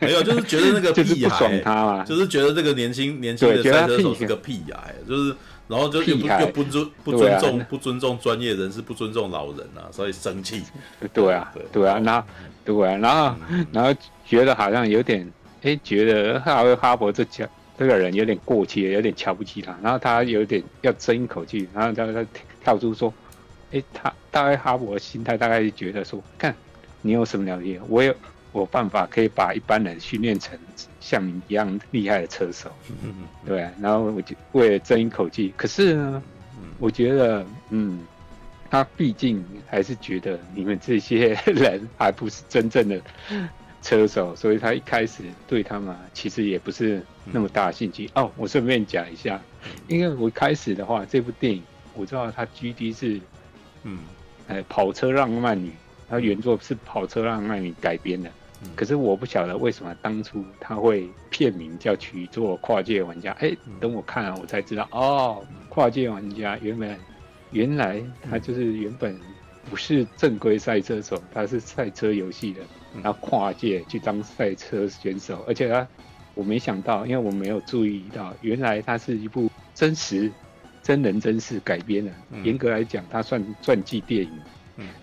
没有，就是觉得那个屁 *laughs* 就是不爽他嘛，就是觉得这个年轻年轻的赛车手是个屁孩，就是。然后就又不又不尊不尊重不尊重专业人士，不尊重老人啊，所以生气。*laughs* 对啊，对啊，然后对啊，然后然后觉得好像有点哎，觉得哈维哈伯这家这个人有点过气，有点瞧不起他。然后他有点要争一口气，然后他他跳出说：“哎，他大概哈伯的心态大概是觉得说，看你有什么了不起，我有我办法可以把一般人训练成。”像你一样厉害的车手，嗯对，然后我就为了争一口气。可是呢，我觉得，嗯，他毕竟还是觉得你们这些人还不是真正的车手，所以他一开始对他们其实也不是那么大兴趣。哦，我顺便讲一下，因为我一开始的话，这部电影我知道它 GD 是，嗯，哎，跑车浪漫女，它原作是跑车浪漫女改编的。可是我不晓得为什么当初他会片名叫取做跨界玩家。哎，等我看了我才知道哦，跨界玩家原本原来他就是原本不是正规赛车手，他是赛车游戏的，然后跨界去当赛车选手，而且他我没想到，因为我没有注意到，原来它是一部真实真人真事改编的，严格来讲，它算传记电影，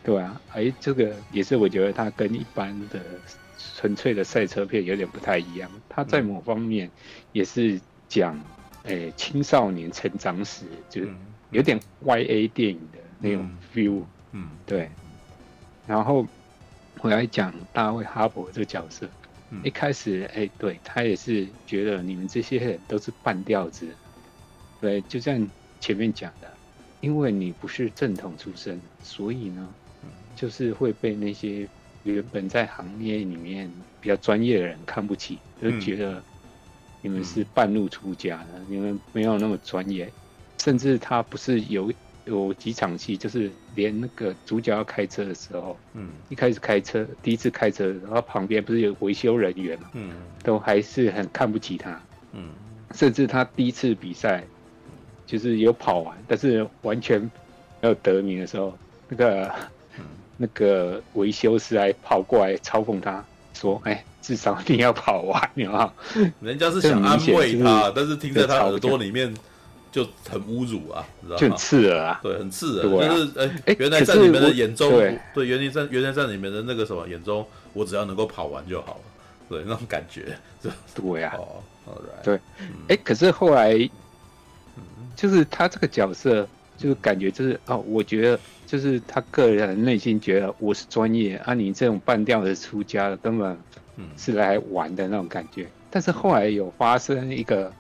对啊，哎，这个也是我觉得它跟一般的。纯粹的赛车片有点不太一样，它在某方面也是讲，诶、欸、青少年成长史，就是有点 YA 电影的那种 feel，嗯，对。然后我来讲大卫哈伯这个角色，一开始，哎、欸，对他也是觉得你们这些人都是半吊子，对，就像前面讲的，因为你不是正统出身，所以呢，就是会被那些。原本在行业里面比较专业的人看不起，就觉得你们是半路出家的，嗯、你们没有那么专业。甚至他不是有有几场戏，就是连那个主角要开车的时候，嗯，一开始开车第一次开车，然后旁边不是有维修人员嘛，嗯，都还是很看不起他，嗯，甚至他第一次比赛就是有跑完，但是完全没有得名的时候，那个。那个维修师还跑过来嘲讽他，说：“哎、欸，至少你要跑完，你知道人家是想安慰他，是但是听在他耳朵里面就很侮辱啊，知道吗？就很刺耳啊，对，很刺耳。啊、就是哎，欸欸、原来在你们的眼中，对，对，原来在原来在你们的那个什么眼中，我只要能够跑完就好了，对，那种感觉，*laughs* 对呀、啊，哦，right, 对，哎、可是后来，就是他这个角色，就是感觉就是哦，我觉得。就是他个人内心觉得我是专业啊，你这种半吊子出家的根本是来玩的那种感觉。但是后来有发生一个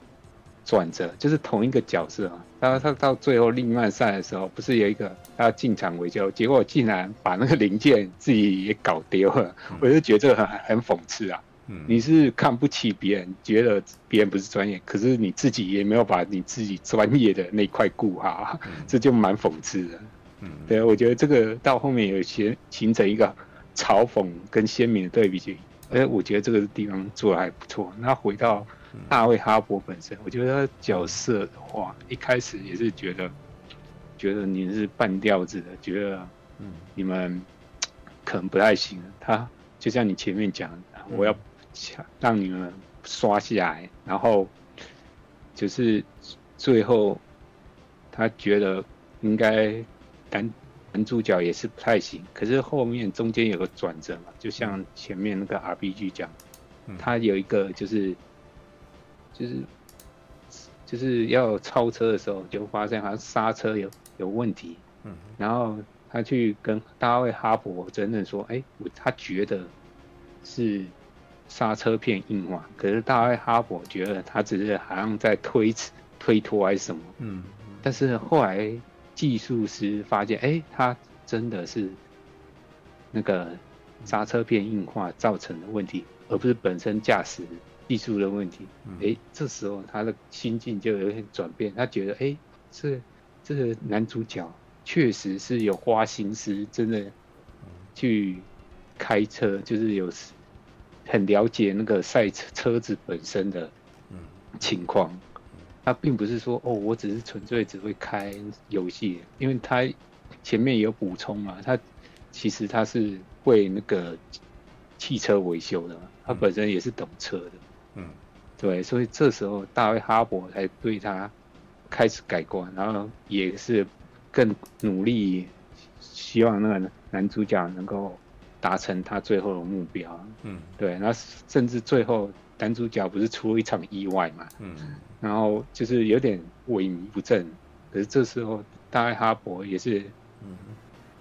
转折，就是同一个角色啊，他他到最后另外赛的时候，不是有一个他要进场维修，结果竟然把那个零件自己也搞丢了。我就觉得这个很很讽刺啊。你是看不起别人，觉得别人不是专业，可是你自己也没有把你自己专业的那块顾好，这就蛮讽刺的。嗯对，我觉得这个到后面有些形成一个嘲讽跟鲜明的对比性，哎，我觉得这个地方做的还不错。那回到大卫哈伯本身，我觉得他角色的话，一开始也是觉得觉得你是半吊子的，觉得嗯你们可能不太行。他就像你前面讲的，我要让你们刷下来，然后就是最后他觉得应该。男男主角也是不太行，可是后面中间有个转折嘛，就像前面那个 RPG 讲，他有一个就是就是就是要超车的时候，就发现他刹车有有问题，嗯然后他去跟大卫哈伯真的说，哎，我他觉得是刹车片硬化，可是大卫哈伯觉得他只是好像在推推脱还是什么，嗯，但是后来技术师发现，哎、欸，他真的是那个刹车片硬化造成的问题，而不是本身驾驶技术的问题。哎、欸，这时候他的心境就有点转变，他觉得，哎、欸，这这个男主角确实是有花心思，真的去开车，就是有很了解那个赛车车子本身的情况。他并不是说，哦，我只是纯粹只会开游戏，因为他前面有补充嘛，他其实他是会那个汽车维修的嘛，他本身也是懂车的。嗯，对，所以这时候大卫哈伯才对他开始改观，然后也是更努力，希望那个男主角能够达成他最后的目标。嗯，对，然后甚至最后男主角不是出了一场意外嘛？嗯，然后就是有点萎靡不振，可是这时候大卫哈伯也是，嗯，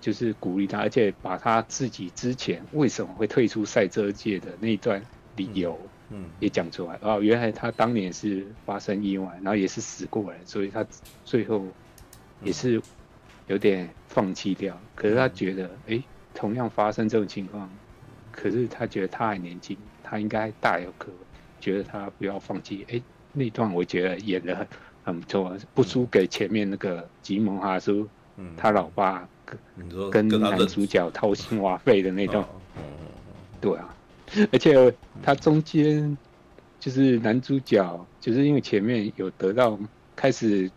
就是鼓励他，而且把他自己之前为什么会退出赛车界的那一段理由。嗯嗯，也讲出来。哦，原来他当年是发生意外，然后也是死过来，所以他最后也是有点放弃掉。可是他觉得，哎、欸，同样发生这种情况，可是他觉得他还年轻，他应该大有可为，觉得他不要放弃。哎、欸，那段我觉得演的很很不错，不输给前面那个吉蒙哈苏，他老爸跟跟男主角掏心挖肺的那段，对啊。*laughs* 而且他中间就是男主角，就是因为前面有得到开始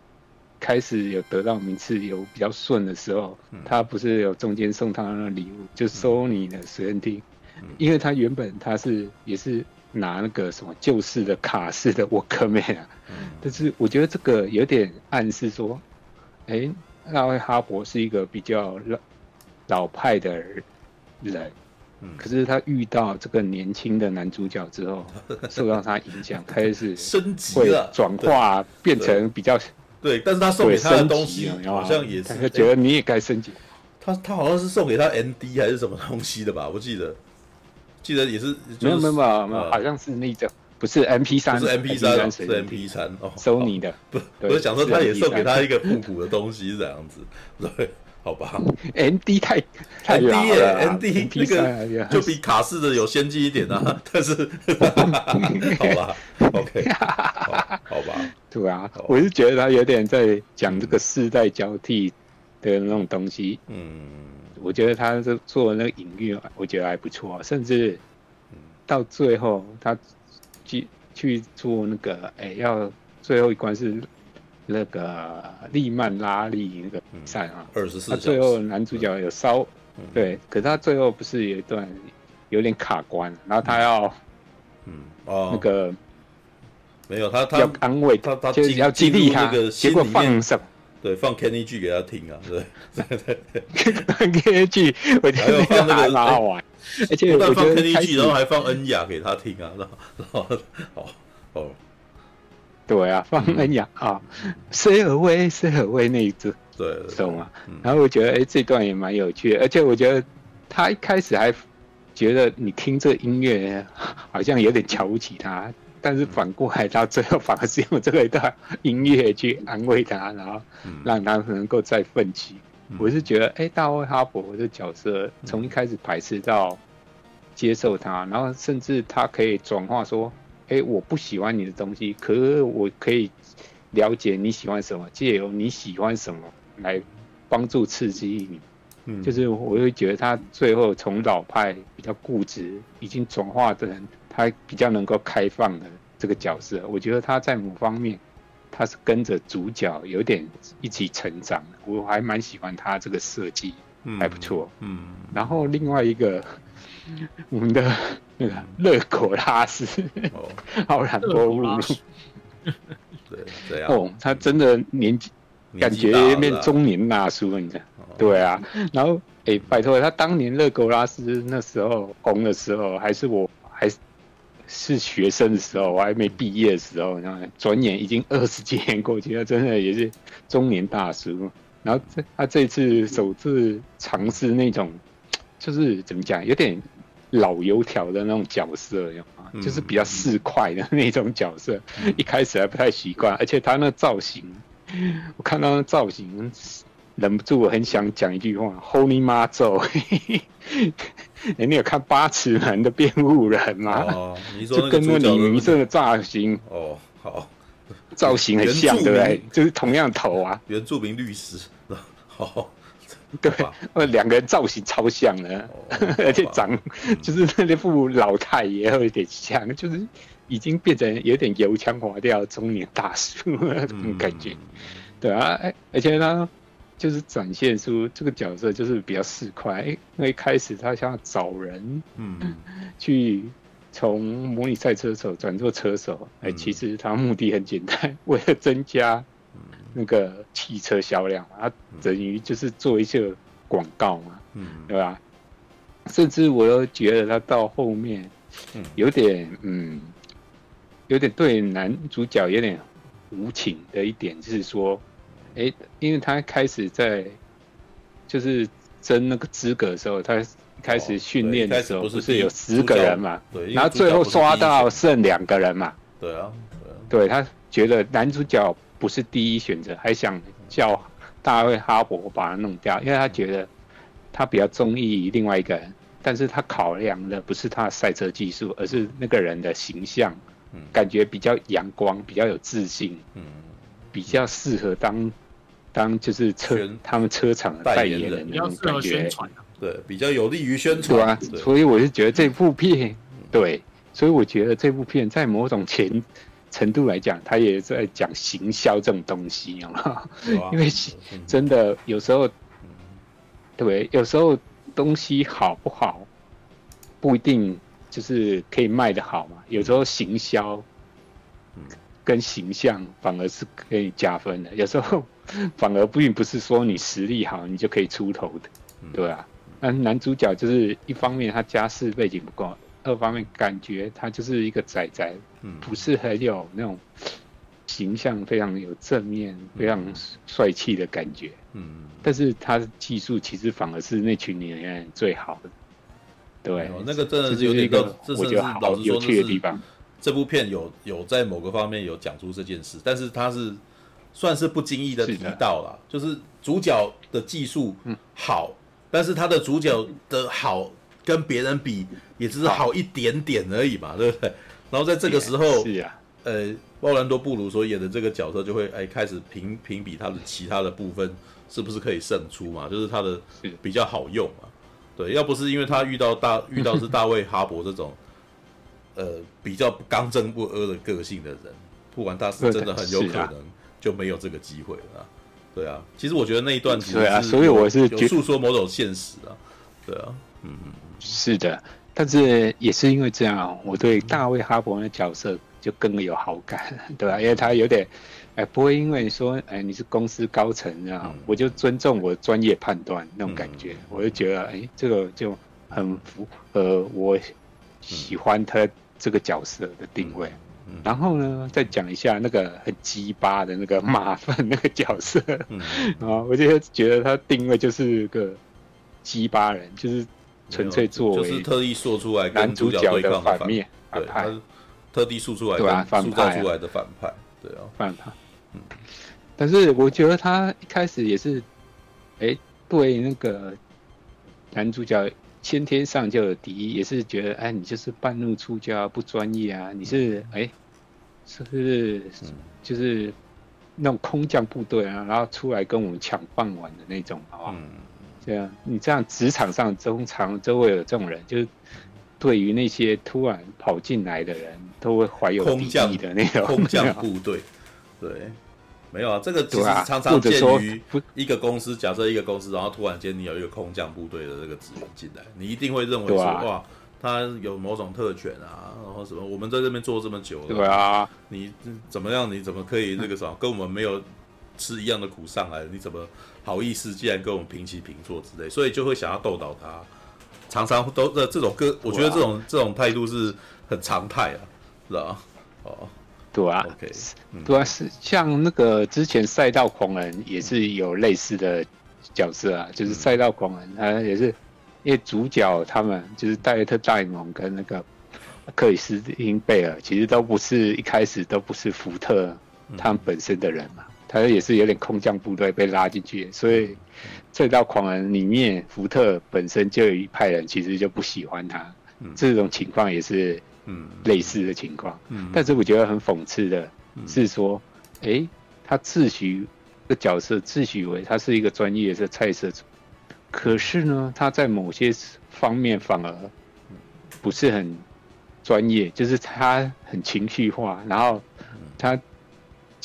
开始有得到名次有比较顺的时候，他不是有中间送他那礼物，就索尼的随身听，因为他原本他是也是拿那个什么旧式的卡式的沃克曼啊，但是我觉得这个有点暗示说，哎，那位哈伯是一个比较老老派的人。可是他遇到这个年轻的男主角之后，*laughs* 受到他影响，开始升级了，转化变成比较对。但是他送给他的东西好像也是，他觉得你也该升级。他他好像是送给他 ND 还是什么东西的吧？我记得记得也是没有没有没有，好像是那种不是 MP 三，是 MP 三，是 MP 三哦，索尼的。不，我是想说他也送给他一个复古的东西是这样子，对。好吧，N D 太太低耶，N D 那个就比卡式的有先进一点啊，*laughs* 但是。*laughs* 好吧，OK，好，好吧，对啊，我是觉得他有点在讲这个世代交替的那种东西，嗯，我觉得他是做那个隐喻，我觉得还不错，甚至到最后他去去做那个，哎、欸，要最后一关是。那个利曼拉力那个比赛啊，二十四，他最后男主角有烧，对，可是他最后不是有一段有点卡关，然后他要，嗯，哦，那个没有他他要安慰他，他就是要激励他，结果放什么？对，放 Kenny G 给他听啊，对。对对，Kenny G，我觉得放那个蛮好玩，而且不但放 Kenny G，然后还放恩雅给他听啊，然后然后哦哦。对啊，放恩雅啊，Say Away，Say Away 那一支，对，懂吗？然后我觉得，哎，这段也蛮有趣的，而且我觉得他一开始还觉得你听这音乐 *laughs* 好像有点瞧不起他，但是反过来到最后反而是用这个一段音乐去安慰他，然后让他能够再奋起。我是觉得，哎，大卫哈伯的角色从一开始排斥到接受他，然后甚至他可以转化说。哎，我不喜欢你的东西，可是我可以了解你喜欢什么，借由你喜欢什么来帮助刺激你。嗯，就是我会觉得他最后从老派比较固执，已经转化成他比较能够开放的这个角色。我觉得他在某方面，他是跟着主角有点一起成长的，我还蛮喜欢他这个设计，还不错。嗯，然后另外一个。*laughs* 我们的那个勒果拉斯，*laughs* 浩然波路，对，这样。哦，他真的年纪，感觉变中年大叔，你看？对啊，然后哎、欸，拜托他当年勒狗拉斯那时候红的时候，还是我还是学生的时候，我还没毕业的时候，然后转眼已经二十几年过去了，真的也是中年大叔。然后这他这次首次尝试那种，就是怎么讲，有点。老油条的那种角色，有吗？嗯、就是比较市侩的那种角色，嗯、一开始还不太习惯，而且他那造型，我看到那造型，忍不住我很想讲一句话：“Holy 妈咒！”哎，你有看八尺门的辩护人吗？哦，你说就跟那李明胜的造型哦，好，造型很像，对不对？就是同样头啊，原住民律师，*laughs* 好。对，呃，两个人造型超像的，哦、*laughs* 而且长、嗯、就是那副老太爷有点像，就是已经变成有点油腔滑调中年大叔那种感觉。嗯、对啊，而且呢，就是展现出这个角色就是比较市侩，因为一开始他想要找人，嗯，*laughs* 去从模拟赛车手转做车手，哎、嗯，其实他目的很简单，*laughs* 为了增加。那个汽车销量，它等于就是做一些广告嘛，嗯，对吧？甚至我都觉得他到后面，有点嗯，有点对男主角有点无情的一点，就是说，哎，因为他开始在就是争那个资格的时候，他开始训练的时候，不是有十个人嘛？对，然后最后刷到剩两个人嘛？对啊，对，他觉得男主角。不是第一选择，还想叫大卫哈伯把他弄掉，因为他觉得他比较中意另外一个人，但是他考量的不是他的赛车技术，而是那个人的形象，嗯、感觉比较阳光，比较有自信，嗯、比较适合当当就是车全他们车厂的代言人那种感觉，对，比较有利于宣传，对啊，所以我就觉得这部片，对，所以我觉得这部片在某种前。程度来讲，他也在讲行销这种东西，啊、因为真的有时候，对，有时候东西好不好，不一定就是可以卖得好嘛。有时候行销，跟形象反而是可以加分的。有时候反而并不是说你实力好，你就可以出头的，对啊。那男主角就是一方面他家世背景不够。二方面感觉他就是一个仔仔，嗯，不是很有那种形象，非常有正面、非常帅气的感觉，嗯，但是他的技术其实反而是那群里面最好的，对，那个真的是有点个，我觉得好有趣的地方。这部片有有在某个方面有讲出这件事，但是他是算是不经意的提到了，就是主角的技术好，嗯、但是他的主角的好。跟别人比也只是好一点点而已嘛，对不对？然后在这个时候，*laughs* 是啊，呃，奥兰多布鲁所演的这个角色就会哎开始评评比他的其他的部分是不是可以胜出嘛，就是他的比较好用嘛，对，要不是因为他 *laughs* 遇到大遇到是大卫哈伯这种呃比较刚正不阿的个性的人，不管他是真的很有可能就没有这个机会了，对啊，其实我觉得那一段其实对啊，所以我是有诉说某种现实啊，对啊，嗯嗯。是的，但是也是因为这样，我对大卫哈伯的角色就更有好感，*laughs* 对吧？因为他有点，哎，不会因为说，哎，你是公司高层啊，嗯、我就尊重我的专业判断那种感觉，嗯、我就觉得，哎，这个就很符合我喜欢他这个角色的定位。然后呢，再讲一下那个很鸡巴的那个马粪那个角色，嗯、啊，*laughs* 我就觉得他定位就是个鸡巴人，就是。纯粹作为就是特意说出来男主角的反面，对，他特地塑出来的塑造出来的反派，对啊，反派。嗯，但是我觉得他一开始也是，哎，对那个男主角先天上就有敌意，也是觉得，哎，你就是半路出家不专业啊，你是哎，是不是就是那种空降部队啊，然后出来跟我们抢饭碗的那种，好不好？这样，你这样职场上通常都会有这种人，就是对于那些突然跑进来的人，都会怀有敌意的那种空降部队。*laughs* 对，没有啊，这个其实常常见于一个公司，假设一个公司，然后突然间你有一个空降部队的这个职员进来，你一定会认为说，哇，他有某种特权啊，然后什么，我们在这边做这么久了，对啊，你怎么样？你怎么可以那个什么，跟我们没有吃一样的苦上来？你怎么？好意思，既然跟我们平起平坐之类，所以就会想要斗倒他，常常都这这种个，我觉得这种这种态度是很常态啊，是吧？哦，对啊，OK，对啊，是像那个之前赛道狂人也是有类似的角色啊，就是赛道狂人他也是因为主角他们就是戴特·戴蒙跟那个克里斯汀·贝尔，其实都不是一开始都不是福特他们本身的人嘛，他也是有点空降部队被拉进去，所以《这道狂人》里面福特本身就有一派人其实就不喜欢他，这种情况也是嗯。类似的情况。嗯。但是我觉得很讽刺的是说，哎、欸，他自诩的角色自诩为他是一个专业的菜色主。可是呢，他在某些方面反而不是很专业，就是他很情绪化，然后他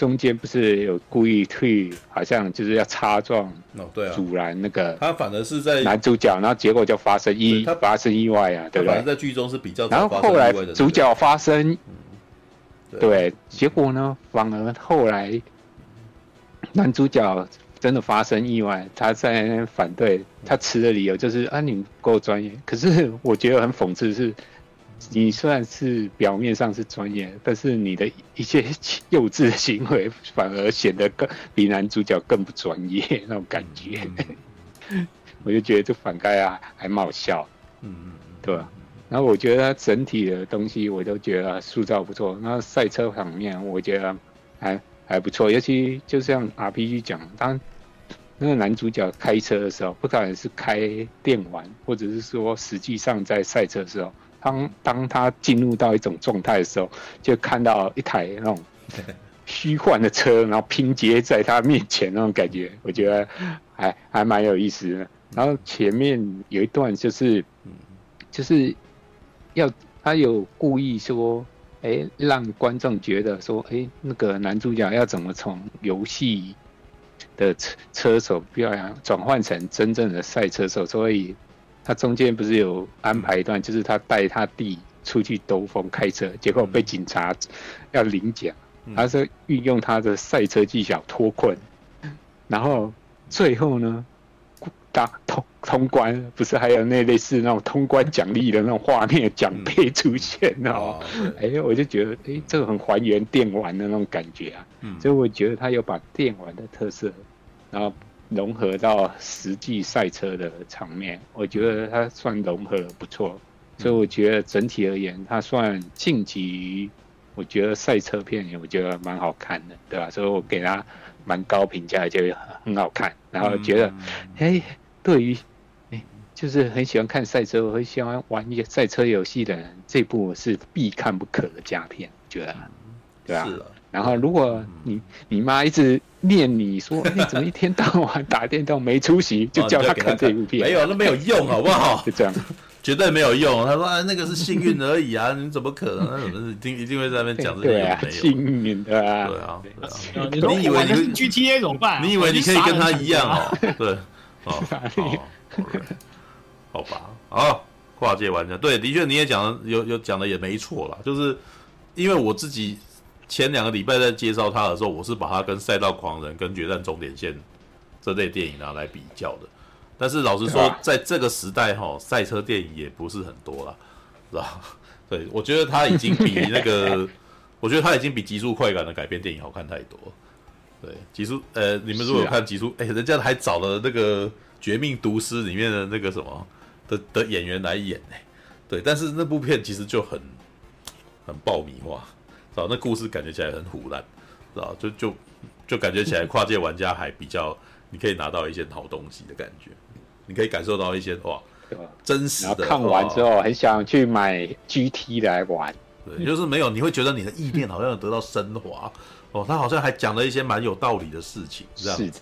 中间不是有故意去，好像就是要擦撞哦，对啊，阻拦那个他反而是在男主角，然后结果就发生意他发生意外啊，对不对？反在剧中是比较然后后来主角发生，对，结果呢，反而后来男主角。真的发生意外，他在反对，他持的理由就是啊，你不够专业。可是我觉得很讽刺的是，你虽然是表面上是专业，但是你的一些幼稚的行为反而显得更比男主角更不专业那种感觉。*laughs* 我就觉得这反该啊，还蛮好笑。嗯嗯，对吧？然后我觉得他整体的东西我都觉得塑造不错。那赛车方面，我觉得还还不错，尤其就像 RPG 讲，当。那个男主角开车的时候，不管是开电玩，或者是说实际上在赛车的时候，当当他进入到一种状态的时候，就看到一台那种 *laughs* 虚幻的车，然后拼接在他面前那种感觉，我觉得还还蛮有意思的。然后前面有一段就是，就是要他有故意说，哎，让观众觉得说，哎，那个男主角要怎么从游戏。的车车手不要转换成真正的赛车手，所以他中间不是有安排一段，就是他带他弟出去兜风开车，结果被警察要领奖，他是运用他的赛车技巧脱困，然后最后呢，打通通关，不是还有那类似那种通关奖励的那种画面奖杯出现哦，哎、欸，我就觉得哎、欸，这个很还原电玩的那种感觉啊，所以我觉得他有把电玩的特色。然后融合到实际赛车的场面，我觉得它算融合不错，所以我觉得整体而言，它算晋级于我觉得赛车片，我觉得蛮好看的，对吧？所以我给它蛮高评价，就很好看。然后觉得，哎，对于哎，就是很喜欢看赛车，很喜欢玩一些赛车游戏的人，这部是必看不可的佳片，觉得，对吧？是然后，如果你你妈一直念你说你 *laughs* 怎么一天到晚打电动没出息，就叫他看这部片，没有，那没有用，好不好？*laughs* 就这样，绝对没有用。他说啊，那个是幸运而已啊，你怎么可能？那怎么是一定一定会在那边讲这个对啊，幸运的啊，对啊。你以为你是 GTA 怎么办？你以为你可以跟他一样哦？对，哦，*laughs* 好吧，好，跨界玩家，对，的确你也讲的有有讲的也没错啦，就是因为我自己。前两个礼拜在介绍他的时候，我是把他跟《赛道狂人》跟《决战终点线》这类电影拿来比较的。但是老实说，在这个时代哈，赛车电影也不是很多了，是吧？对，我觉得他已经比那个，*laughs* 我觉得他已经比《极速快感》的改编电影好看太多。对，极速呃，你们如果有看《极速》，哎，人家还找了那个《绝命毒师》里面的那个什么的的演员来演呢。对，但是那部片其实就很很爆米花。知道那故事感觉起来很虎烂，知道就就就感觉起来跨界玩家还比较，你可以拿到一些好东西的感觉，你可以感受到一些哇，真实的。看完之后很想去买 GT 来玩，对，就是没有，你会觉得你的意念好像得到升华哦，他好像还讲了一些蛮有道理的事情，这样子，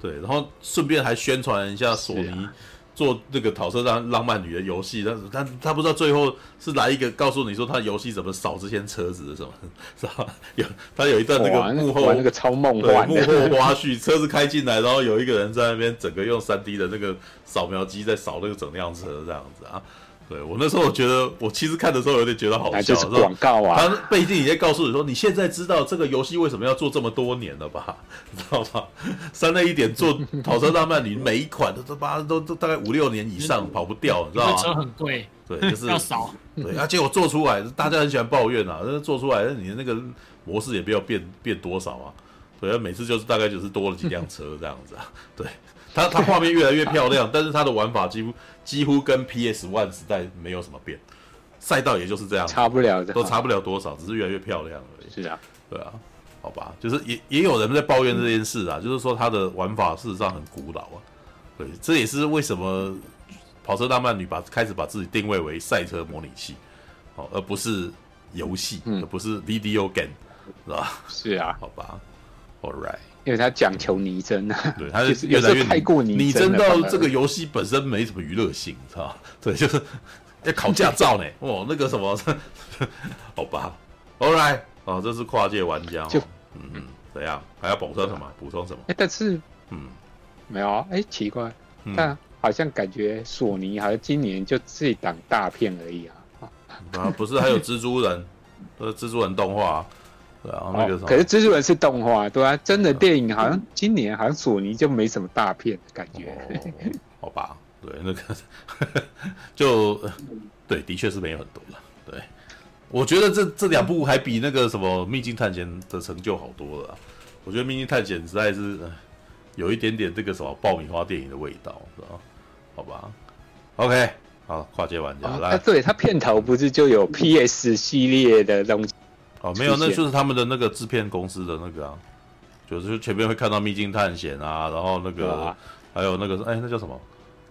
对，然后顺便还宣传一下索尼。做那个讨车让浪漫女的游戏，但是他他不知道最后是来一个告诉你说他游戏怎么扫这些车子的什么，*laughs* 是吧？有他有一段那个幕后那个超梦幻幕后花絮，车子开进来，然后有一个人在那边整个用三 D 的那个扫描机在扫那个整辆车这样子啊。对，我那时候我觉得，我其实看的时候有点觉得好笑，就是广告啊。他背景也告诉你说，你现在知道这个游戏为什么要做这么多年了吧？你知道吧？三类一点做跑车浪漫，你每一款都都八都都大概五六年以上跑不掉，你知道吗？车很贵，对，就是 *laughs* 要少。对，啊，结果做出来，大家很喜欢抱怨啊，那做出来，你的那个模式也不要变变多少啊，对，每次就是大概就是多了几辆车这样子啊。对，它它画面越来越漂亮，但是它的玩法几乎几乎跟 PS One 时代没有什么变，赛道也就是这样，差不了的，都差不了多少，只是越来越漂亮而已。是啊，对啊，好吧，就是也也有人在抱怨这件事啊，就是说它的玩法事实上很古老啊。对，这也是为什么跑车大曼女把开始把自己定位为赛车模拟器，哦，而不是游戏，而不是 video game，是吧？是啊，好吧，All right，因为他讲求拟真啊，对，他是 *laughs* 越来越太过拟真到这个游戏本身没什么娱乐性，是吧？对，就是要考驾照呢，*laughs* 哦，那个什么，*laughs* 好吧，All right，哦，这是跨界玩家，就嗯嗯，怎样？还要补充什么？补充什么？哎，但是，嗯。没有啊，哎，奇怪，但好像感觉索尼好像今年就这档大片而已啊。啊，不是，还有蜘蛛人，呃，蜘蛛人动画，对啊，那个什么。可是蜘蛛人是动画，对啊，真的电影好像今年好像索尼就没什么大片的感觉。好吧，对，那个就对，的确是没有很多了。对，我觉得这这两部还比那个什么《秘境探险》的成就好多了。我觉得《秘境探险》实在是。有一点点这个什么爆米花电影的味道，是吧？好吧，OK，好，跨界玩家、哦、来。对，他片头不是就有 PS 系列的东西？哦，没有，那就是他们的那个制片公司的那个啊，就是前面会看到《秘境探险》啊，然后那个、啊、还有那个哎，那叫什么？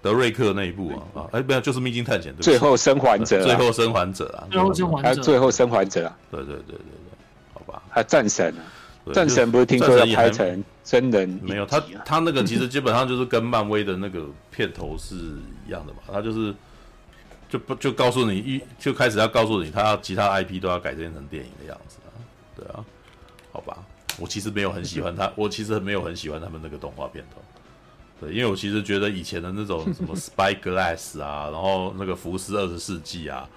德瑞克那一部啊啊，哎，没有，就是《秘境探险》对。最后生还者、啊，最后生还者啊，最后生还者，最后生还者啊，对对对对对，好吧，还有战神啊。战神不是听说要拍成真人？没有，他他那个其实基本上就是跟漫威的那个片头是一样的嘛，他就是就不就告诉你一就开始要告诉你，他要其他 IP 都要改编成电影的样子啊，对啊，好吧，我其实没有很喜欢他，*laughs* 我其实没有很喜欢他们那个动画片头，对，因为我其实觉得以前的那种什么 *laughs* Spyglass 啊，然后那个福斯二十世纪啊，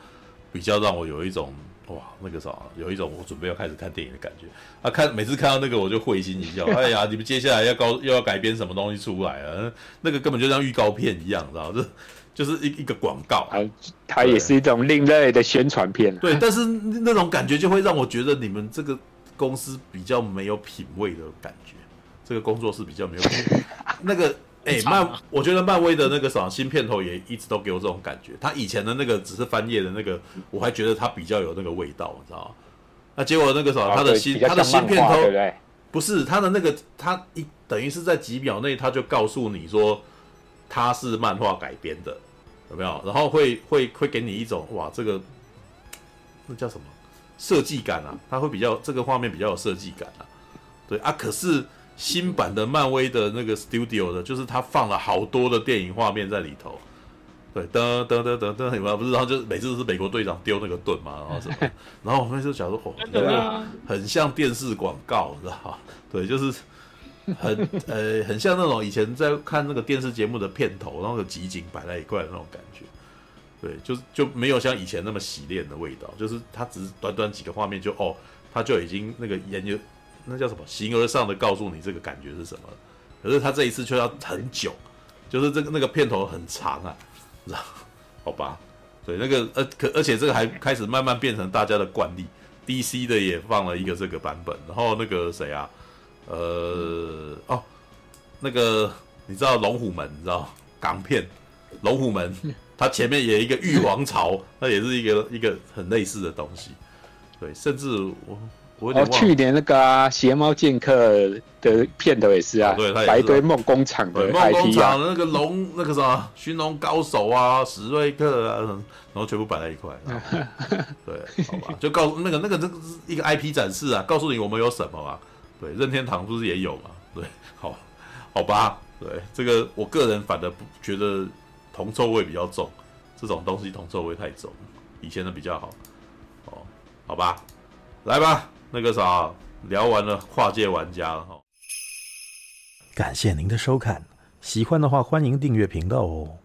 比较让我有一种。哇，那个啥，有一种我准备要开始看电影的感觉。啊，看每次看到那个我就会心一笑。*laughs* 哎呀，你们接下来要高又要改编什么东西出来啊？那个根本就像预告片一样，知道吗？这就是一一个广告。它，它也是一种另类的宣传片。对，但是那种感觉就会让我觉得你们这个公司比较没有品味的感觉。这个工作室比较没有品味。*laughs* 那个。哎、欸，漫，我觉得漫威的那个什么新片头也一直都给我这种感觉。他以前的那个只是翻页的那个，我还觉得他比较有那个味道，你知道吗？那结果那个什么，他的新他的新片头，不是他的那个，他一等于是在几秒内他就告诉你说他是漫画改编的，有没有？然后会会会给你一种哇，这个那叫什么设计感啊？它会比较这个画面比较有设计感啊。对啊，可是。新版的漫威的那个 Studio 的，就是它放了好多的电影画面在里头，对，噔噔噔噔噔，有没有？不是，然后就每次都是美国队长丢那个盾嘛，*laughs* 然后什么，然后我们就想说，哦，那个很像电视广告，知道吧？对，就是很 *laughs* 呃，很像那种以前在看那个电视节目的片头，然后有集锦摆在一块的那种感觉，对，就是就没有像以前那么洗练的味道，就是它只是短短几个画面就哦，他就已经那个研究。那叫什么？形而上的告诉你这个感觉是什么？可是他这一次却要很久，就是这个那个片头很长啊，知道？好吧，对，那个呃，可而且这个还开始慢慢变成大家的惯例，DC 的也放了一个这个版本，然后那个谁啊？呃，哦，那个你知道龙虎门？你知道港片龙虎门？*laughs* 它前面也有一个玉皇朝，那也是一个一个很类似的东西，对，甚至我我。哦，去年那个啊，邪猫剑客的片头也是啊，对，白堆梦工厂的 IP 啊，梦工厂的那个龙，那个什么寻龙高手啊，史瑞克啊，*laughs* 然后全部摆在一块，*laughs* 对，好吧，就告诉那个那个这个是一个 IP 展示啊，告诉你我们有什么啊，对，任天堂不是也有嘛，对，好，好吧，对，这个我个人反而不觉得铜臭味比较重，这种东西铜臭味太重，以前的比较好，哦，好吧，来吧。那个啥，聊完了跨界玩家了哈。感谢您的收看，喜欢的话欢迎订阅频道哦。